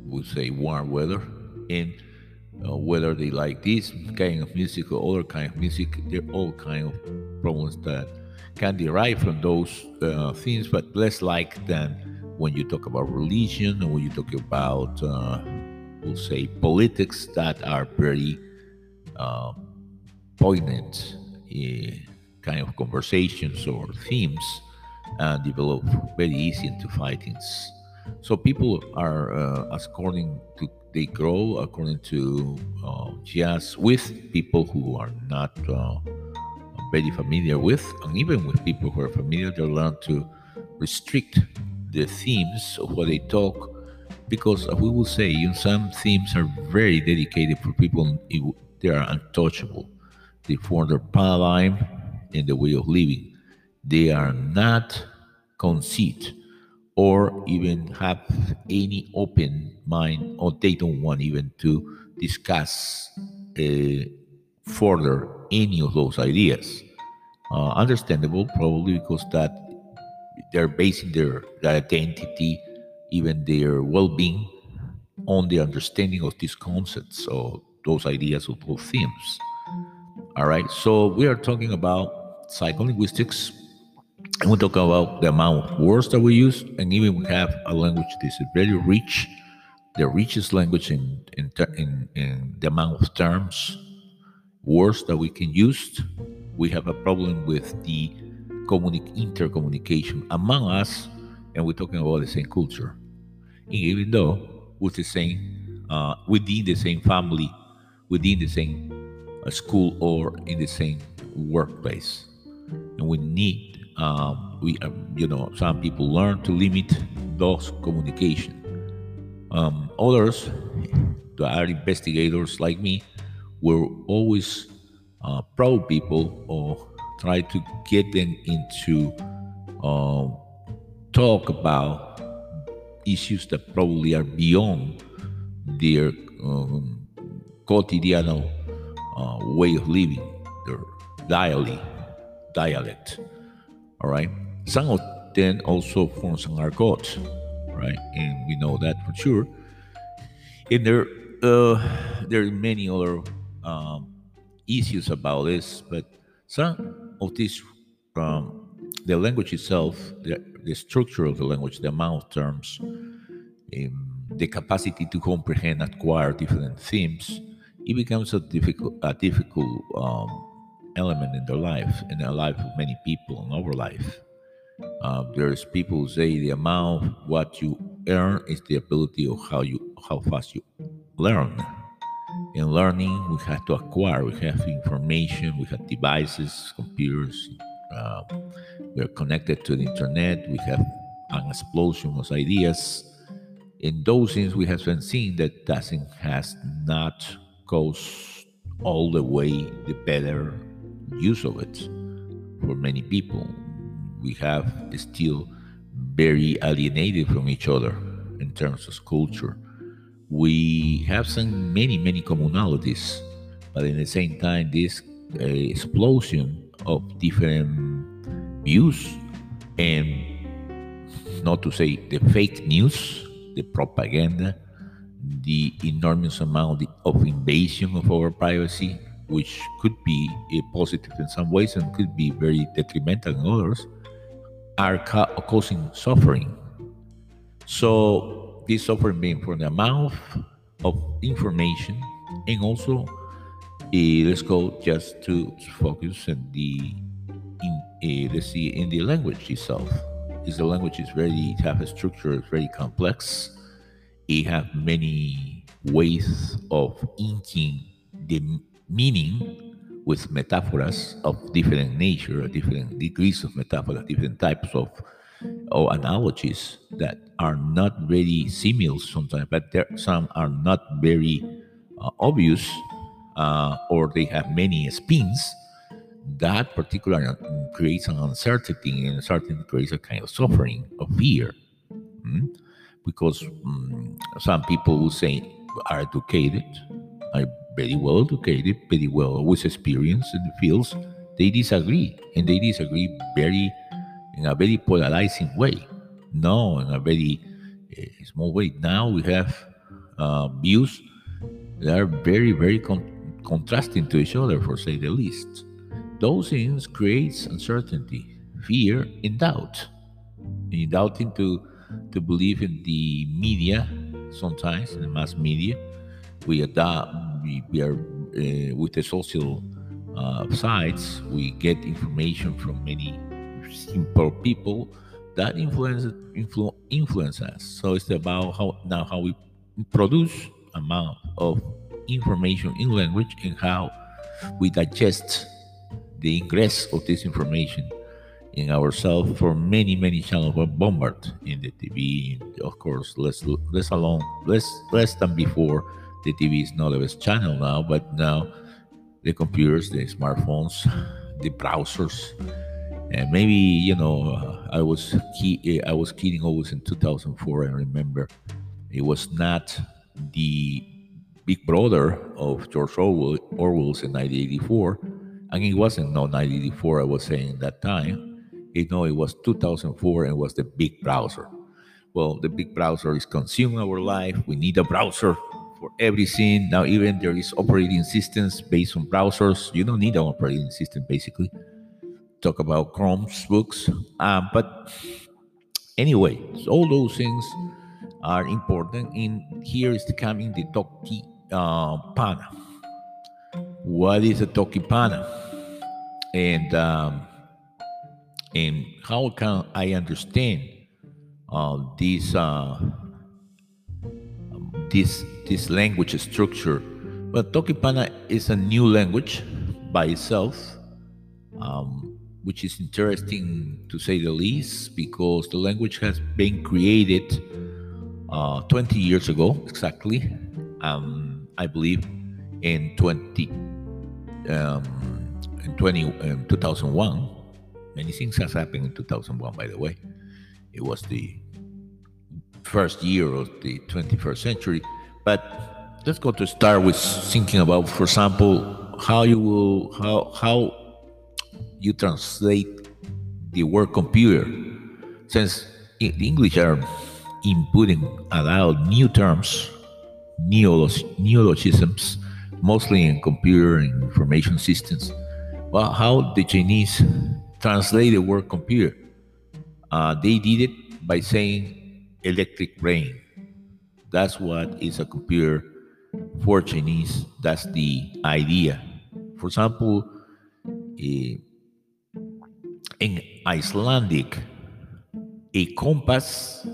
we say warm weather and uh, whether they like this kind of music or other kind of music they're all kind of problems that can derive from those uh, things but less like than when you talk about religion or when you talk about uh, we'll say politics that are very uh, poignant uh, kind of conversations or themes and develop very easy into fightings. So people are, uh, according to they grow according to uh, with people who are not uh, very familiar with, and even with people who are familiar, they learn to restrict the themes of what they talk, because we will say, you know, some themes are very dedicated for people; they are untouchable. They form their paradigm in the way of living they are not conceit or even have any open mind or they don't want even to discuss uh, further any of those ideas. Uh, understandable probably because that they're basing their, identity even their well-being on the understanding of these concepts or those ideas or those themes. All right so we are talking about psycholinguistics and we talk about the amount of words that we use, and even we have a language that is very rich, the richest language in in, in, in the amount of terms, words that we can use. We have a problem with the communi- intercommunication among us, and we're talking about the same culture. And even though with the same, uh, within the same family, within the same uh, school, or in the same workplace, and we need um, we, um, you know, some people learn to limit those communication. Um, others, that are investigators like me, will always uh, probe people or try to get them into uh, talk about issues that probably are beyond their um, uh, way of living, their dialect. dialect. All right. Some of them also form some argot, right? And we know that for sure. And there, uh, there are many other um, issues about this, but some of these, um, the language itself, the, the structure of the language, the amount of terms, um, the capacity to comprehend, acquire different themes, it becomes a difficult, a difficult um, element in their life, in the life of many people, in our life. Uh, there's people who say the amount what you earn is the ability of how you how fast you learn. In learning, we have to acquire. We have information. We have devices, computers. Uh, we are connected to the internet. We have an explosion of ideas. In those things, we have been seeing that doesn't has not goes all the way the better use of it for many people we have still very alienated from each other in terms of culture. We have some many, many commonalities, but in the same time, this uh, explosion of different views and not to say the fake news, the propaganda, the enormous amount of invasion of our privacy, which could be a positive in some ways and could be very detrimental in others are ca- causing suffering. So this suffering being from the amount of information and also uh, let's go just to focus on the in uh, let's see in the language itself. Is the language is very it have a structure, it's very complex. It have many ways of inking the meaning with metaphors of different nature, different degrees of metaphors, different types of or analogies that are not very similar sometimes, but there some are not very uh, obvious, uh, or they have many spins. That particular creates an uncertainty, and uncertainty creates a kind of suffering, of fear, mm? because mm, some people will say are educated, are very well educated, very well with experience in the fields, they disagree, and they disagree very in a very polarizing way. No, in a very uh, small way. Now we have uh, views that are very, very con- contrasting to each other, for say the least. Those things creates uncertainty, fear, and doubt. And doubting to to believe in the media sometimes in the mass media we adapt we, we are uh, with the social uh, sites we get information from many simple people that influence influ, influence us. So it's about how now how we produce amount of information in language and how we digest the ingress of this information in ourselves for many many channels. Were bombarded in the TV of course less less alone less less than before. The TV is not the best channel now, but now the computers, the smartphones, the browsers, and maybe you know I was key, I was kidding always in 2004. I remember it was not the big brother of George Orwell, Orwell's in 1984, and it wasn't no 1984. I was saying that time. You know, it was 2004 and was the big browser. Well, the big browser is consuming our life. We need a browser for everything. Now, even there is operating systems based on browsers. You don't need an operating system, basically. Talk about Chrome's books. Um, but anyway, all those things are important. And here is coming the Toki uh, Pana. What is a Toki Pona? And um, and how can I understand uh, this uh, this this language structure. But Tokipona is a new language by itself, um, which is interesting to say the least, because the language has been created uh, 20 years ago exactly. Um, I believe in 20 um, in 20 um, 2001. Many things has happened in 2001, by the way. It was the first year of the 21st century. But let's go to start with thinking about, for example, how you will how how you translate the word computer, since the English are inputting aloud new terms neolog- neologisms, mostly in computer and information systems. Well, how the Chinese translate the word computer? Uh, they did it by saying electric brain. That's what is a computer for Chinese. That's the idea. For example, eh, in Icelandic, a compass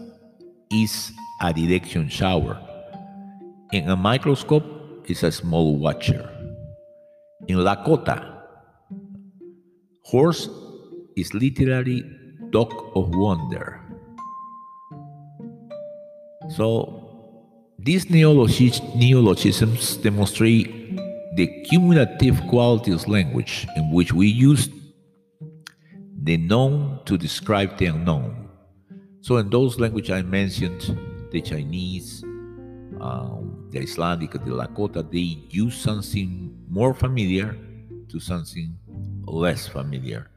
is a direction shower. In a microscope is a small watcher. In Lakota, horse is literally dog of wonder. So these neologis- neologisms demonstrate the cumulative quality of language in which we use the known to describe the unknown. So in those languages I mentioned, the Chinese, um, the Icelandic, the Lakota, they use something more familiar to something less familiar.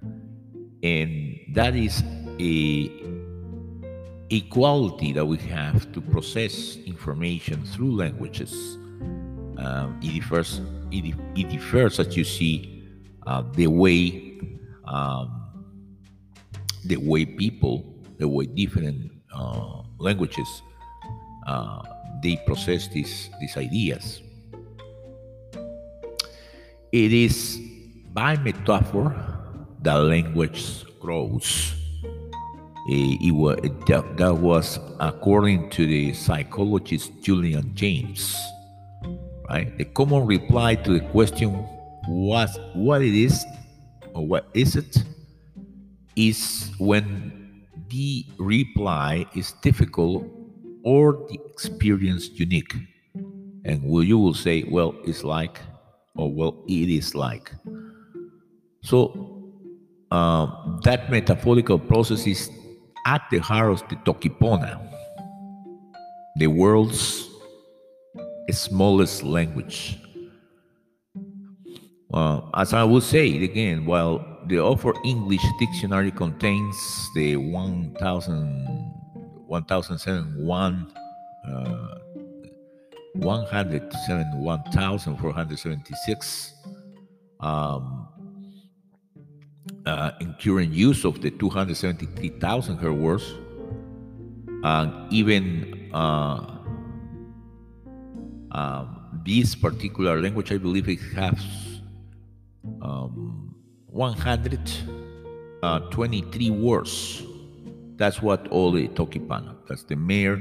And that is a equality that we have to process information through languages. Um, it differs. It, it differs, as you see, uh, the way um, the way people, the way different uh, languages, uh, they process these these ideas. It is by metaphor that language grows. Eh, it wa- that, that was according to the psychologist Julian Jaynes. Right, the common reply to the question was what it is or what is it is when the reply is difficult or the experience unique. And will you will say, well, it's like, or well, it is like. So um, that metaphorical process is at the heart of the Tokipona, the world's smallest language. Well, as I would say it again, while the Oxford English Dictionary contains the 1000, 1071, uh, 171,476 um, uh, in current use of the 273,000 her words, and even uh, um, this particular language, I believe it has um, 123 words. That's what all the Tokipona. That's the mere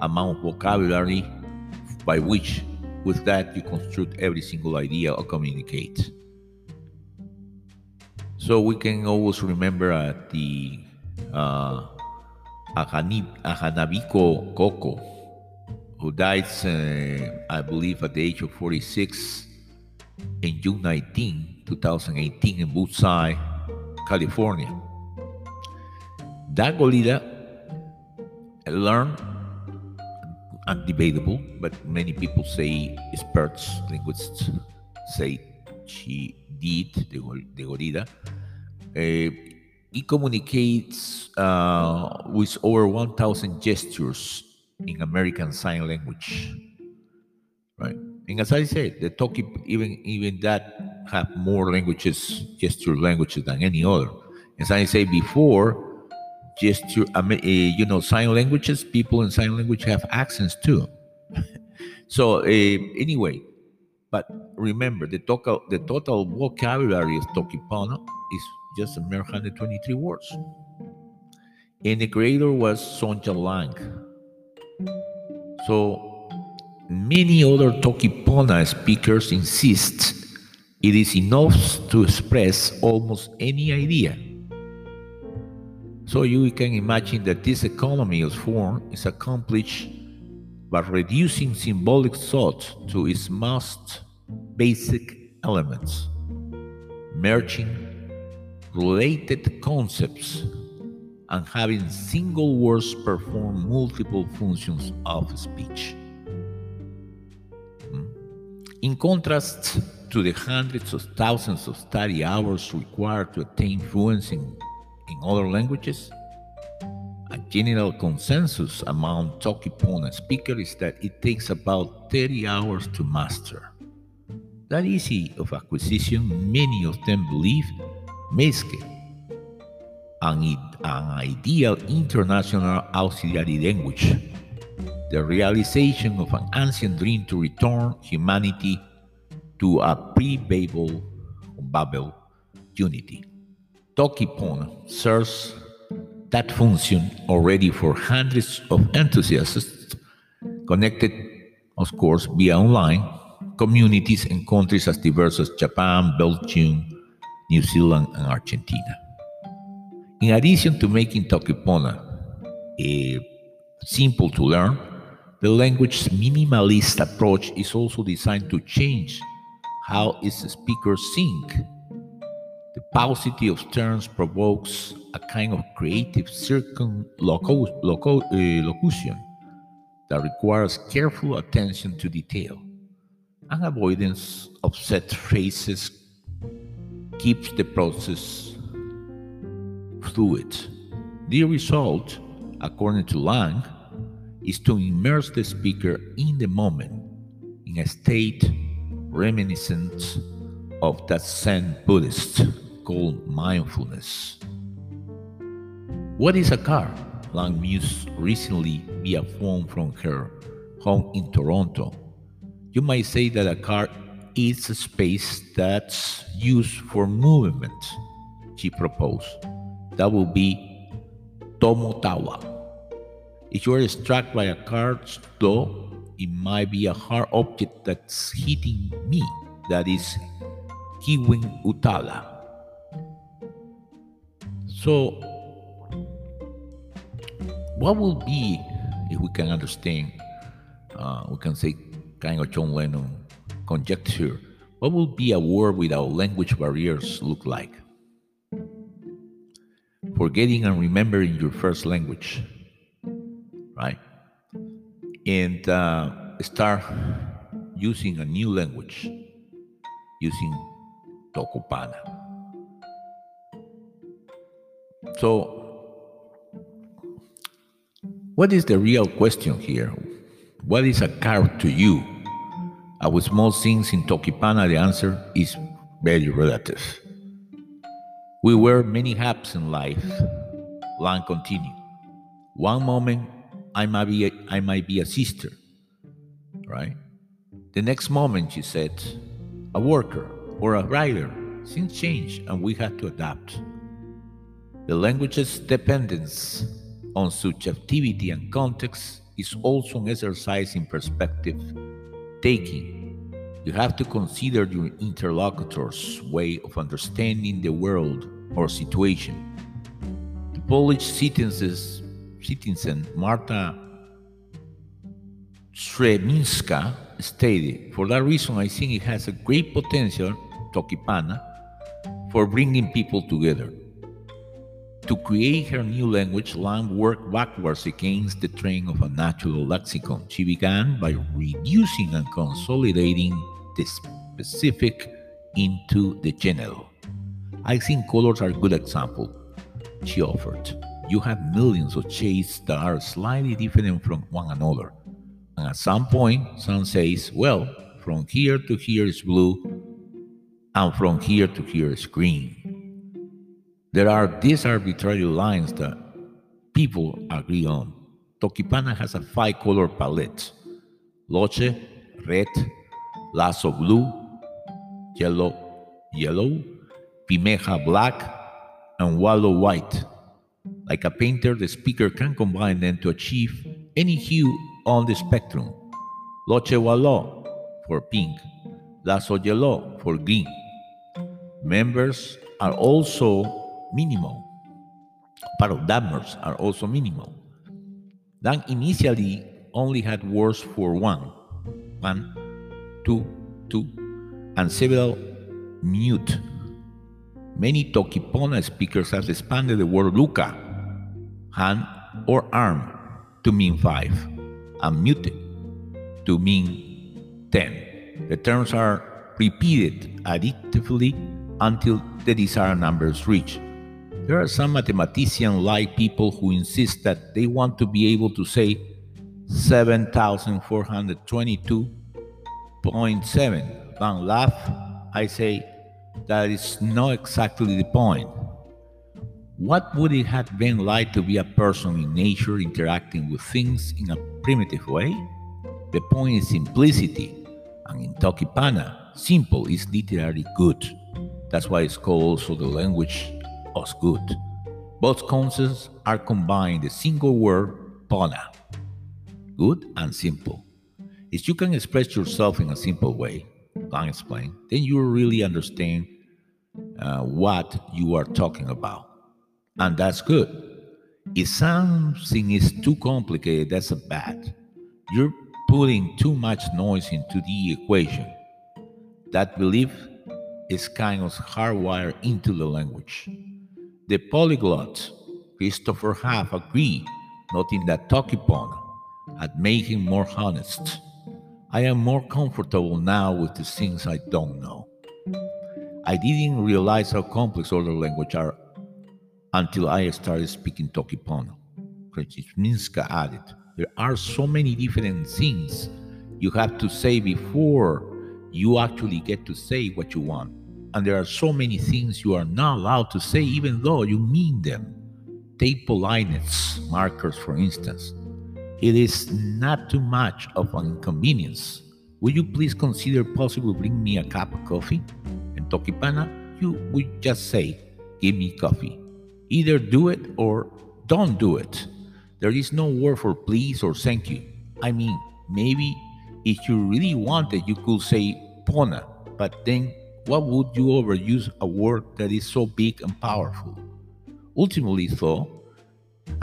amount of vocabulary by which, with that, you construct every single idea or communicate. So we can always remember at the uh, Ahanabiko Koko, who died, uh, I believe, at the age of 46 in June 19, 2018, in Woodside, California. That gorilla learned, undebatable, but many people say, experts, linguists say she did, the, the gorilla. Uh, it communicates uh, with over 1,000 gestures in American Sign Language right? And as I said, the Toki even even that have more languages, gesture languages than any other. As I say before, gesture, eh, you know, sign languages, people in sign language have accents too. so uh, anyway, but remember the total the total vocabulary of Tokipona is just a mere 123 words. And the creator was Sonja Lang. So Many other Tokipona speakers insist it is enough to express almost any idea. So you can imagine that this economy of form is accomplished by reducing symbolic thought to its most basic elements, merging related concepts and having single words perform multiple functions of speech. Hmm? In contrast to the hundreds of thousands of study hours required to attain fluency in, in other languages, a general consensus among Toki-Pona speakers is that it takes about 30 hours to master. That easy of acquisition, many of them believe, makes it an, an ideal international auxiliary language, the realization of an ancient dream to return humanity to a pre-Babel Babel unity. Toki-Pona serves that function already for hundreds of enthusiasts connected, of course, via online communities in countries as diverse as Japan, Belgium, New Zealand, and Argentina. In addition to making Toki-Pona uh, simple to learn, the language's minimalist approach is also designed to change how its speakers think the paucity of terms provokes a kind of creative circumlocution uh, that requires careful attention to detail. An avoidance of set phrases keeps the process fluid. The result, according to Lang, is to immerse the speaker in the moment, in a state reminiscent of that Zen Buddhist called mindfulness. What is a car? Lang mused recently via phone from her home in Toronto. You might say that a car is a space that's used for movement, she proposed. That will be Tomo Tawa. If you are struck by a car's though, it might be a hard object that's hitting me. That is Kiwen Utala. So, what will be, if we can understand, uh, we can say kind of John Lennon conjecture, what will be a world without language barriers look like? Forgetting and remembering your first language, right? And uh, start using a new language, using Tokipona. So, what is the real question here? What is a car to you? Our small things in Tokipona, the answer is very relative. We wear many hats in life. Lang continued. One moment I might be a, I might be a sister, right? The next moment she said, a worker or a writer. Things change and we had to adapt. The language's dependence on subjectivity and context is also an exercise in perspective taking. You have to consider your interlocutor's way of understanding the world or situation. The Polish citizen Marta Sreminska stated, For that reason, I think it has a great potential, Tokipona, for bringing people together. To create her new language, Lang worked backwards against the trend of a natural lexicon. She began by reducing and consolidating the specific into the general. I think colors are a good example, she offered. You have millions of shades that are slightly different from one another. And at some point, some says, well, from here to here is blue, and from here to here is green. There are these arbitrary lines that people agree on. Tokipona has a five color palette Loje, red, Laso, blue, yellow, yellow, Pimeja, black, and Walo, white. Like a painter, the speaker can combine them to achieve any hue on the spectrum. Loje Walo for pink, Laso Yellow for green. Members are also minimal. Part of dammers are also minimal. Dan initially only had words for one, one, two, two, and several mute. Many Tokipona speakers have expanded the word luka, hand or arm, to mean five, and muted to mean ten. The terms are repeated additively until the desired numbers reach There are some mathematician like people who insist that they want to be able to say 7,422.7. Don't laugh. I say that is not exactly the point. What would it have been like to be a person in nature interacting with things in a primitive way? The point is simplicity, and in Tokipona, simple is literally good. That's why it's called also the language of good. Both concepts are combined in a single word, Pona. Good and simple. If you can express yourself in a simple way, can explain, then you really understand uh, what you are talking about. And that's good. If something is too complicated, that's a bad. You're putting too much noise into the equation. That belief is kind of hardwired into the language. The polyglots, Christopher Have agreed, noting that Tokipon had made him more honest. I am more comfortable now with the things I don't know. I didn't realize how complex other languages are until I started speaking Tokipona. Krechminska added. There are so many different things you have to say before you actually get to say what you want. And there are so many things you are not allowed to say, even though you mean them. Take politeness markers, for instance. It is not too much of an inconvenience. Would you please consider possibly bring me a cup of coffee? In Tokipona, you would just say, Give me coffee. Either do it or don't do it. There is no word for please or thank you. I mean, maybe if you really wanted, you could say pona, but then what would you overuse a word that is so big and powerful? Ultimately, though,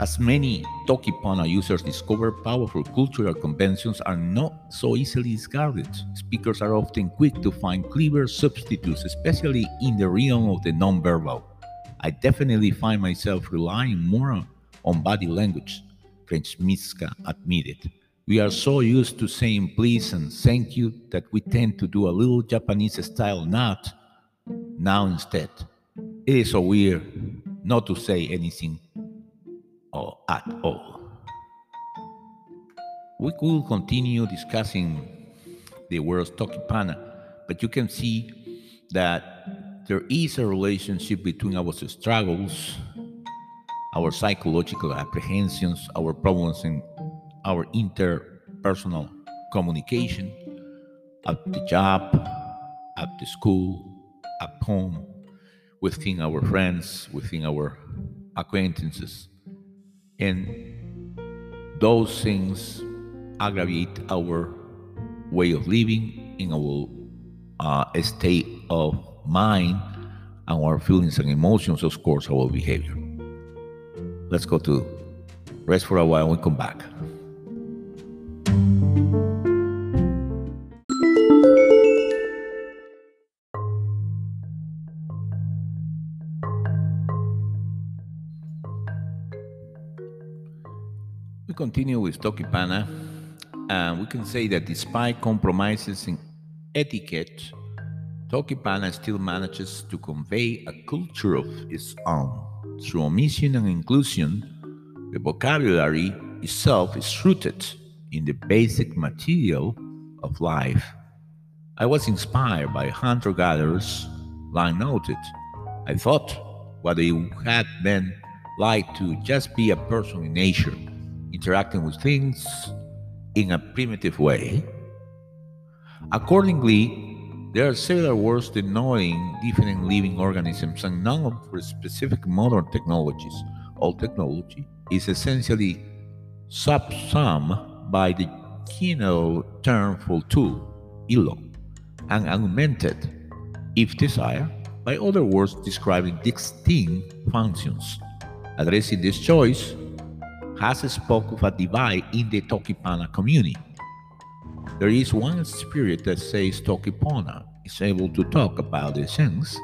as many Tokipona users discover powerful cultural conventions are not so easily discarded. Speakers are often quick to find clever substitutes, especially in the realm of the nonverbal. I definitely find myself relying more on body language Kreczmiska admitted. We are so used to saying please and thank you that we tend to do a little Japanese style not now instead. It is so weird not to say anything or at all. We could continue discussing the words Tokipona, but you can see that there is a relationship between our struggles our psychological apprehensions, our problems in our interpersonal communication at the job, at the school, at home, within our friends, within our acquaintances. And those things aggravate our way of living, in our uh, state of mind, and our feelings and emotions, of course, our behavior. Let's go to rest for a while and come back. We continue with Tokipona, and we can say that despite compromises in etiquette, Tokipona still manages to convey a culture of its own. Through omission and inclusion, the vocabulary itself is rooted in the basic material of life. I was inspired by hunter gatherers, line noted. I thought what it had been like to just be a person in nature, interacting with things in a primitive way. Accordingly, there are several words denoting different living organisms and none for specific modern technologies. All technology is essentially subsumed by the general term for tool, ILO, and augmented, if desired, by other words describing distinct functions. Addressing this choice has spoke of a divide in the Tokipona community there is one spirit that says Tokipona is able to talk about these things,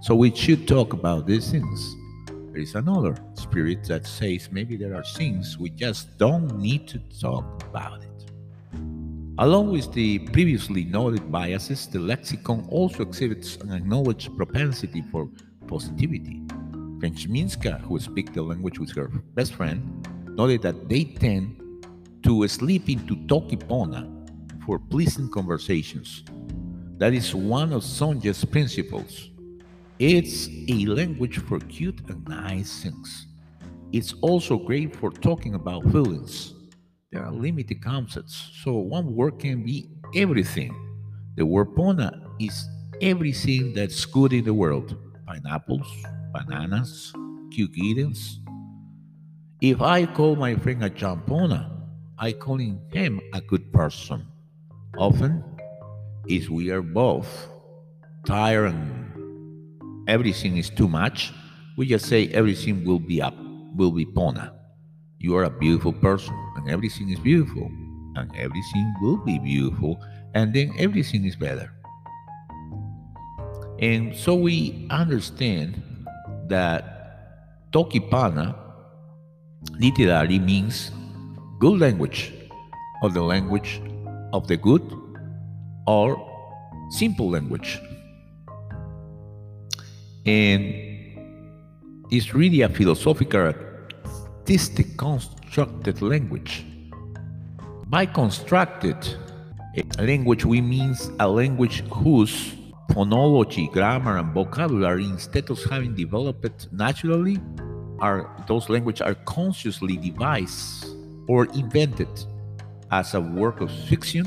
so we should talk about these things. There is another spirit that says maybe there are things we just don't need to talk about it. Along with the previously noted biases, the lexicon also exhibits an acknowledged propensity for positivity. Frenchminska, who speak the language with her best friend, noted that they tend to slip into Tokipona for pleasant conversations. That is one of Sonja's principles. It's a language for cute and nice things. It's also great for talking about feelings. There are limited concepts, so one word can be everything. The word pona is everything that's good in the world pineapples, bananas, kittens. If I call my friend a jan pona, I call him a good person. Often, if we are both tired and everything is too much, we just say everything will be up, will be pona. You are a beautiful person, and everything is beautiful, and everything will be beautiful, and then everything is better. And so we understand that Tokipona literally means good language, or the language of the good, or simple language. And it's really a philosophical, artistic, constructed language. By constructed language, we means a language whose phonology, grammar, and vocabulary, instead of having developed naturally, are those languages are consciously devised or invented as a work of fiction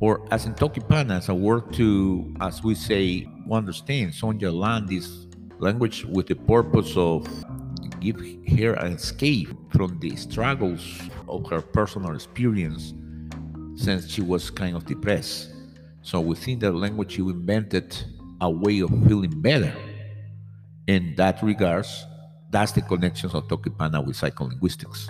or as in Tokipona, as a work to, as we say, understand. Sonja learned this language with the purpose of give her an escape from the struggles of her personal experience since she was kind of depressed. So within that language, she invented a way of feeling better. In that regards, that's the connections of Tokipona with psycholinguistics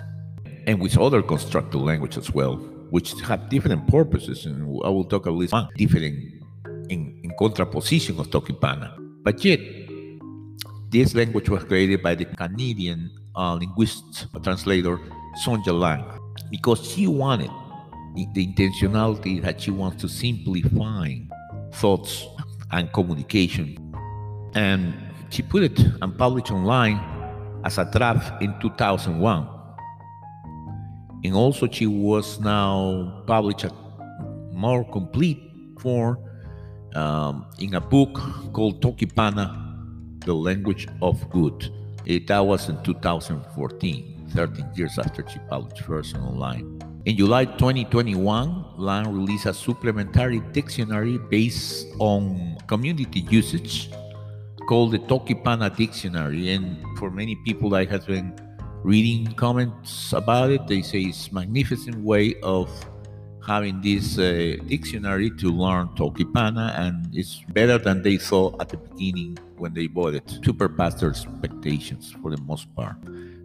and with other constructed language as well, which have different purposes. And I will talk at least one different in, in contraposition of Tokipona. But yet, this language was created by the Canadian uh, linguist, translator Sonja Lang, because she wanted the intentionality that she wants to simplify thoughts and communication. And she put it and published online as a draft in 2001. And also, she was now published a more complete form um, in a book called Tokipona, The Language of Good. It, that was in 2014, 13 years after she published first online. In July 2021, Lang released a supplementary dictionary based on community usage called the Tokipona Dictionary. And for many people that has been reading comments about it, they say it's magnificent way of having this uh, dictionary to learn Tokipona, and it's better than they thought at the beginning when they bought it. Super past their expectations for the most part.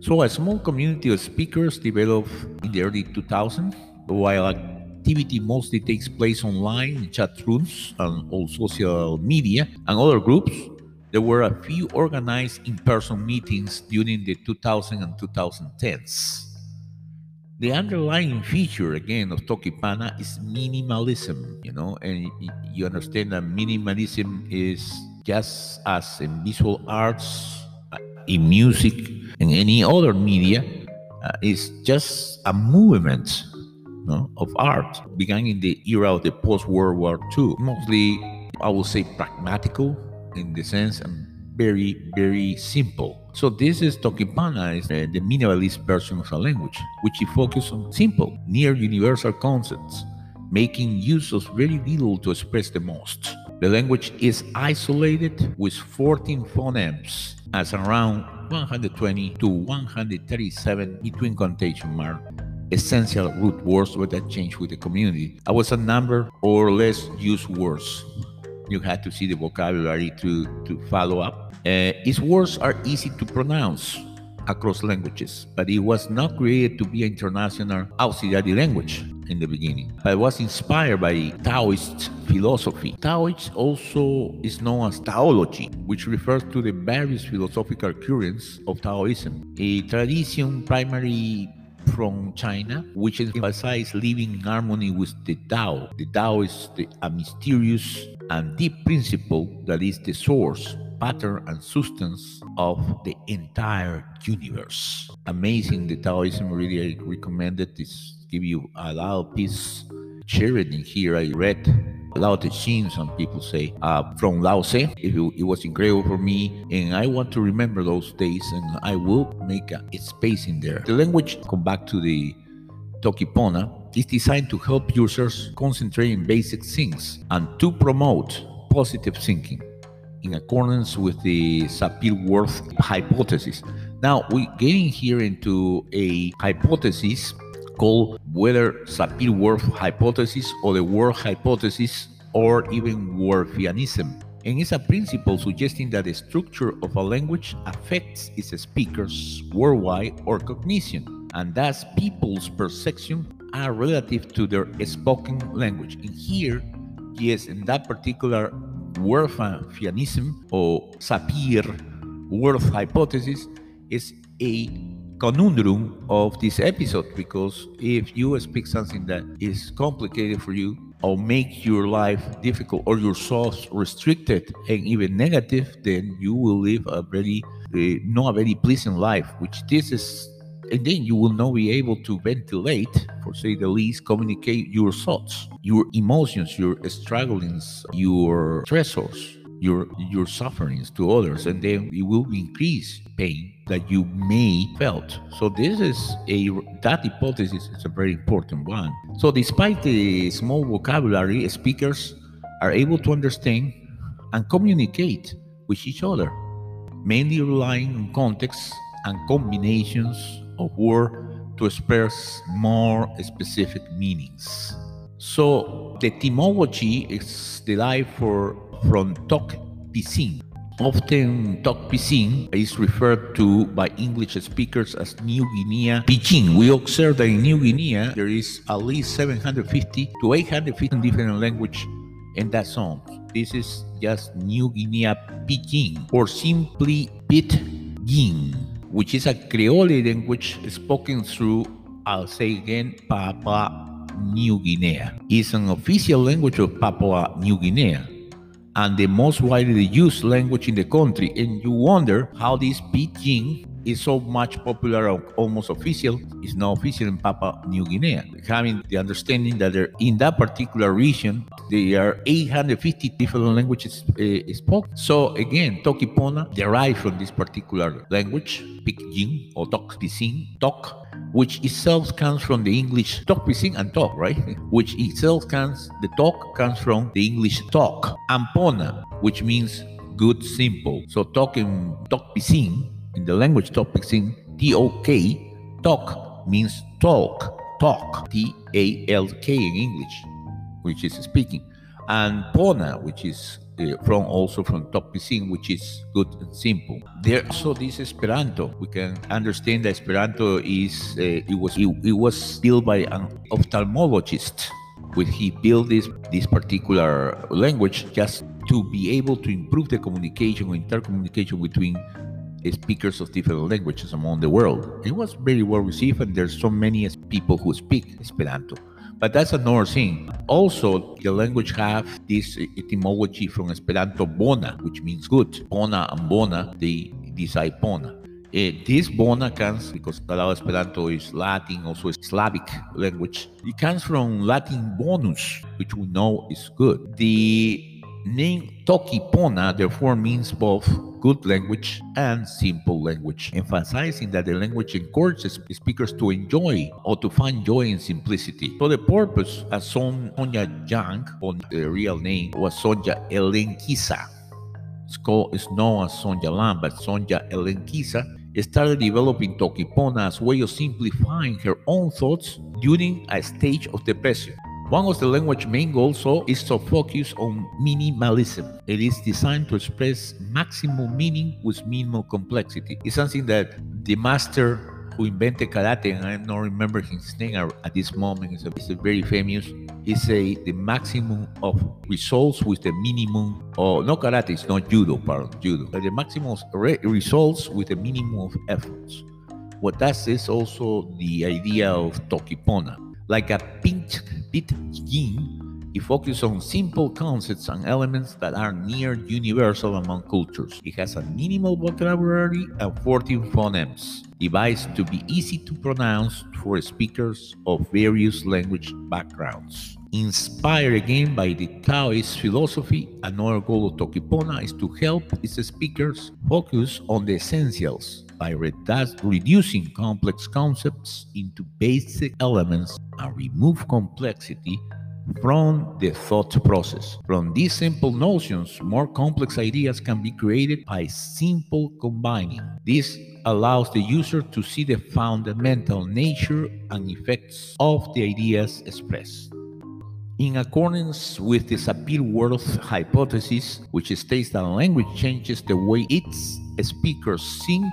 So a small community of speakers developed in the early 2000s, while activity mostly takes place online in chat rooms and all social media and other groups. There were a few organized in-person meetings during the 2000 and 2010s. The underlying feature again of Tokipona is minimalism, you know, and you understand that minimalism is just as in visual arts, uh, in music, and any other media uh, is just a movement no, of art began in the era of the post World War II. Mostly, I would say, pragmatical in the sense very, very simple. So this is Tokipona, is uh, the minimalist version of a language, which focuses on simple, near universal concepts, making use of very little to express the most. The language is isolated with 14 phonemes as around 120 to 137 between quotation mark essential root words that change with the community. I was a number or less used words. You had to see the vocabulary to, to follow up. Uh, its words are easy to pronounce across languages, but it was not created to be an international auxiliary language in the beginning, but was inspired by Taoist philosophy. Taoist also is known as Taology, which refers to the various philosophical currents of Taoism, a tradition primarily from China, which emphasizes living in harmony with the Tao. The Tao is the, a mysterious and deep principle that is the source pattern and substance of the entire universe. Amazing the Taoism really I recommended this give you a lot of peace. Sharing in here I read a Lao Tse, some people say, uh, from Lao Tse. It, it, was incredible for me, and I want to remember those days, and I will make a, a space in there. The language, come back to the Tokipona, is designed to help users concentrate on basic things and to promote positive thinking in accordance with the Sapir-Whorf hypothesis. Now, we're getting here into a hypothesis called whether Sapir-Whorf hypothesis or the Whorf hypothesis or even Whorfianism. And it's a principle suggesting that the structure of a language affects its speakers worldwide or cognition, and thus people's perception are relative to their spoken language. And here, yes, in that particular Whorfianism or Sapir-Whorf hypothesis is a conundrum of this episode because if you speak something that is complicated for you or make your life difficult or your thoughts restricted and even negative, then you will live a very uh, not a very pleasant life, which this is and then you will not be able to ventilate, for say the least, communicate your thoughts, your emotions, your strugglings, your stressors, your your sufferings to others, and then it will increase pain that you may felt. So this is a that hypothesis is a very important one. So despite the small vocabulary, speakers are able to understand and communicate with each other, mainly relying on context and combinations of words to express more specific meanings. So the etymology is derived for, from Tok Pisin. Often Tok Pisin is referred to by English speakers as New Guinea Pidgin. We observe that in New Guinea there is at least 750 to 850 different language in that song. This is just New Guinea Pidgin or simply Pidgin which is a Creole language spoken through, I'll say again, Papua New Guinea. It's an official language of Papua New Guinea and the most widely used language in the country. And you wonder how this Pidgin is so much popular, almost official, is now official in Papua New Guinea. Having the understanding that in that particular region, there are 850 different languages uh, spoken. So again, Tokipona derived from this particular language, Pidgin or Tok Pisin, Tok, which itself comes from the English Tok Pisin and Talk, right? Which itself comes, the talk comes from the English talk. Ampona, which means good, simple. So talking Tok Pisin in the language topics in T-O-K, talk means talk, talk, T-A-L-K in English, which is speaking, and Pona, which is uh, from also from Topisin, which is good and simple. There also this Esperanto. We can understand that Esperanto is uh, it was it, it was built by an ophthalmologist. When he built this this particular language just to be able to improve the communication or intercommunication between speakers of different languages among the world. It was very well received, and there's so many people who speak Esperanto. But that's another thing. Also, the language have this etymology from Esperanto bona, which means good. Bona and bona, they decide bona. Uh, this bona comes because Calao Esperanto is Latin, also a Slavic language. It comes from Latin bonus, which we know is good. The name Tokipona therefore means both good language and simple language, emphasizing that the language encourages speakers to enjoy or to find joy in simplicity. So the purpose, as Son, Sonja Yang, on the real name, was Sonja Elen Kisa. Called, it's known as Sonja Lam, but Sonja Elen Kisa started developing Tokipona as a way of simplifying her own thoughts during a stage of depression. One of the language main goals so is to focus on minimalism. It is designed to express maximum meaning with minimal complexity. It's something that the master who invented karate, and I don't remember his name at this moment, it's a, it's a very famous, he say the maximum of results with the minimum, or no karate, it's not judo, pardon, judo, but the maximum re- results with the minimum of efforts. What that is also the idea of Tokipona like a pinch bit yin It focuses on simple concepts and elements that are near universal among cultures. It has a minimal vocabulary and 14 phonemes, devised to be easy to pronounce for speakers of various language backgrounds. Inspired again by the Taoist philosophy, another goal of Tokipona is to help its speakers focus on the essentials by reducing complex concepts into basic elements and remove complexity from the thought process. From these simple notions, more complex ideas can be created by simple combining. This allows the user to see the fundamental nature and effects of the ideas expressed. In accordance with the Sapir-Whorf hypothesis, which states that language changes the way its speakers think,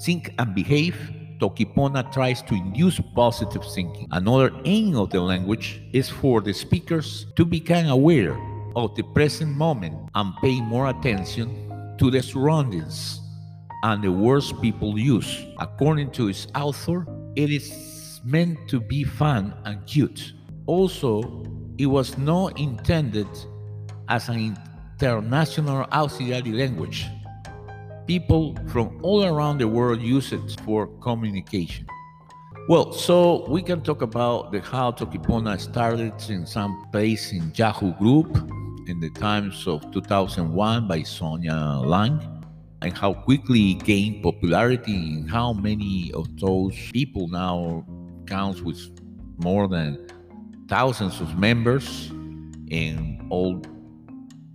think and behave, Tokipona tries to induce positive thinking. Another aim of the language is for the speakers to become aware of the present moment and pay more attention to the surroundings and the words people use. According to its author, it is meant to be fun and cute. Also, it was not intended as an international auxiliary language people from all around the world use it for communication. Well, so we can talk about the how Tokipona started in some place in Yahoo Group in the times of 2001 by Sonja Lang, and how quickly it gained popularity and how many of those people now counts with more than thousands of members in all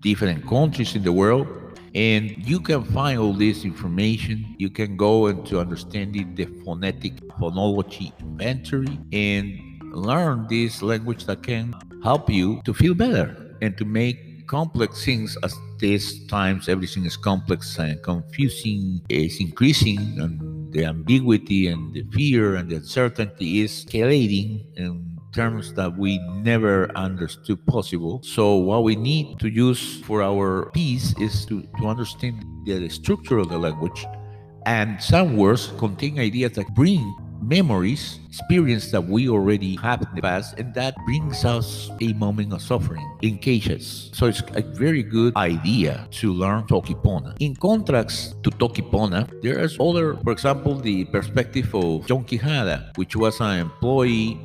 different countries in the world and you can find all this information. You can go into understanding the phonetic phonology inventory and learn this language that can help you to feel better and to make complex things as these times everything is complex and confusing is increasing and the ambiguity and the fear and the uncertainty is escalating and terms that we never understood possible. So what we need to use for our piece is to, to understand the structure of the language. And some words contain ideas that bring memories, experience that we already have in the past, and that brings us a moment of suffering in cases. So it's a very good idea to learn Tokipona. In contrast to Tokipona, there is other, for example, the perspective of John Quijada, which was an employee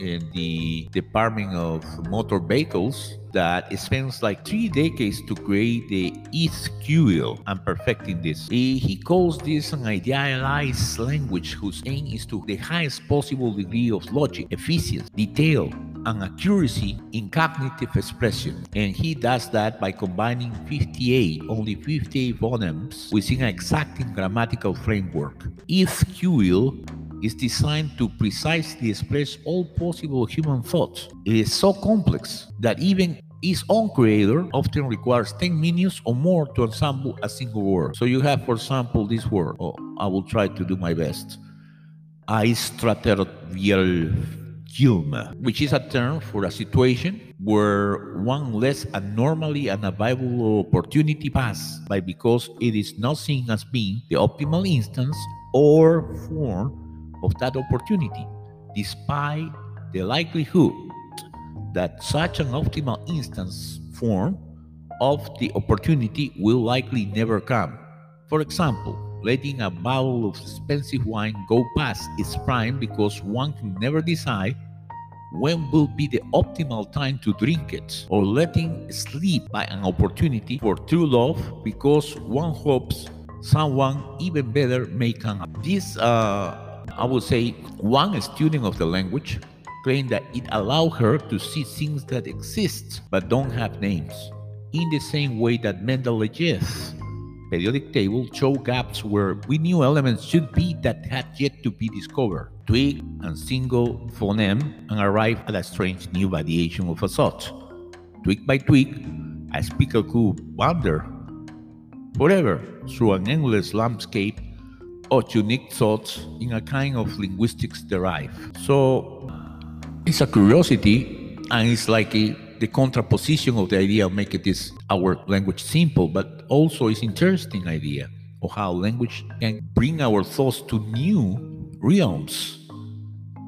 in the Department of Motor Vehicles that spends like three decades to create the Ithkuil and perfecting this. He, calls this an idealized language whose aim is to the highest possible degree of logic, efficiency, detail, and accuracy in cognitive expression. And he does that by combining 58, only 58 phonemes within an exacting grammatical framework. Ithkuil is designed to precisely express all possible human thoughts. It is so complex that even its own creator often requires 10 minutes or more to ensemble a single word. So you have, for example, this word. Oh, I will try to do my best. Aistratervielgilme, which is a term for a situation where one lets a normally unavailable opportunity pass by because it is not seen as being the optimal instance or form of that opportunity, despite the likelihood that such an optimal instance form of the opportunity will likely never come. For example, letting a bottle of expensive wine go past its prime because one can never decide when will be the optimal time to drink it, or letting slip by an opportunity for true love because one hopes someone even better may come. up. This uh, I would say one student of the language claimed that it allowed her to see things that exist but don't have names, in the same way that Mendeleev's periodic table showed gaps where we knew elements should be that had yet to be discovered. Tweak and single phoneme and arrive at a strange new variation of a thought. Tweak by tweak, a speaker could wander forever through an endless landscape or unique thoughts in a kind of linguistics derive. So it's a curiosity and it's like a, the contraposition of the idea of making this our language simple, but also it's interesting idea of how language can bring our thoughts to new realms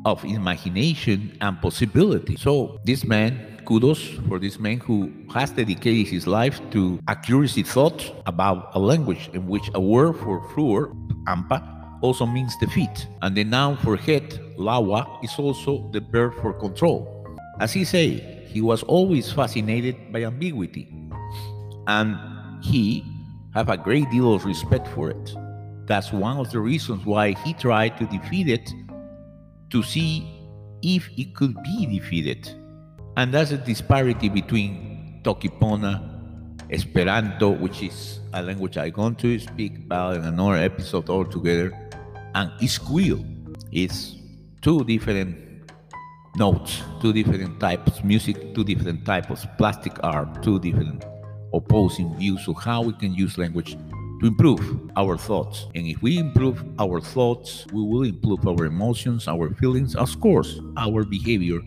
of imagination and possibility. So this man kudos for this man who has dedicated his life to accuracy thought about a language in which a word for fluor, ampa, also means defeat, and the noun for head, lawa, is also the verb for control. As he say, he was always fascinated by ambiguity, and he have a great deal of respect for it. That's one of the reasons why he tried to defeat it to see if it could be defeated. And that's a disparity between Tokipona, Esperanto, which is a language I'm going to speak about in another episode altogether, and Ithkuil. It's two different notes, two different types of music, two different types of plastic art, two different opposing views of how we can use language to improve our thoughts. And if we improve our thoughts, we will improve our emotions, our feelings, of course, our behavior,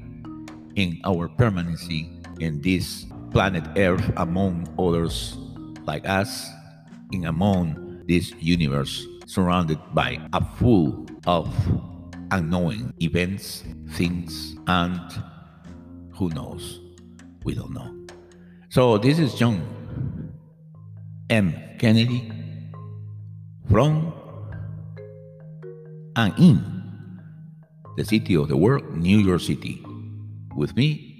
and our permanency in this planet Earth, among others like us, in among this universe surrounded by a full of unknowing events, things, and who knows? We don't know. So this is John M. Kennedy from and in the city of the world, New York City, with me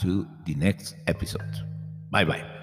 to the next episode. Bye bye.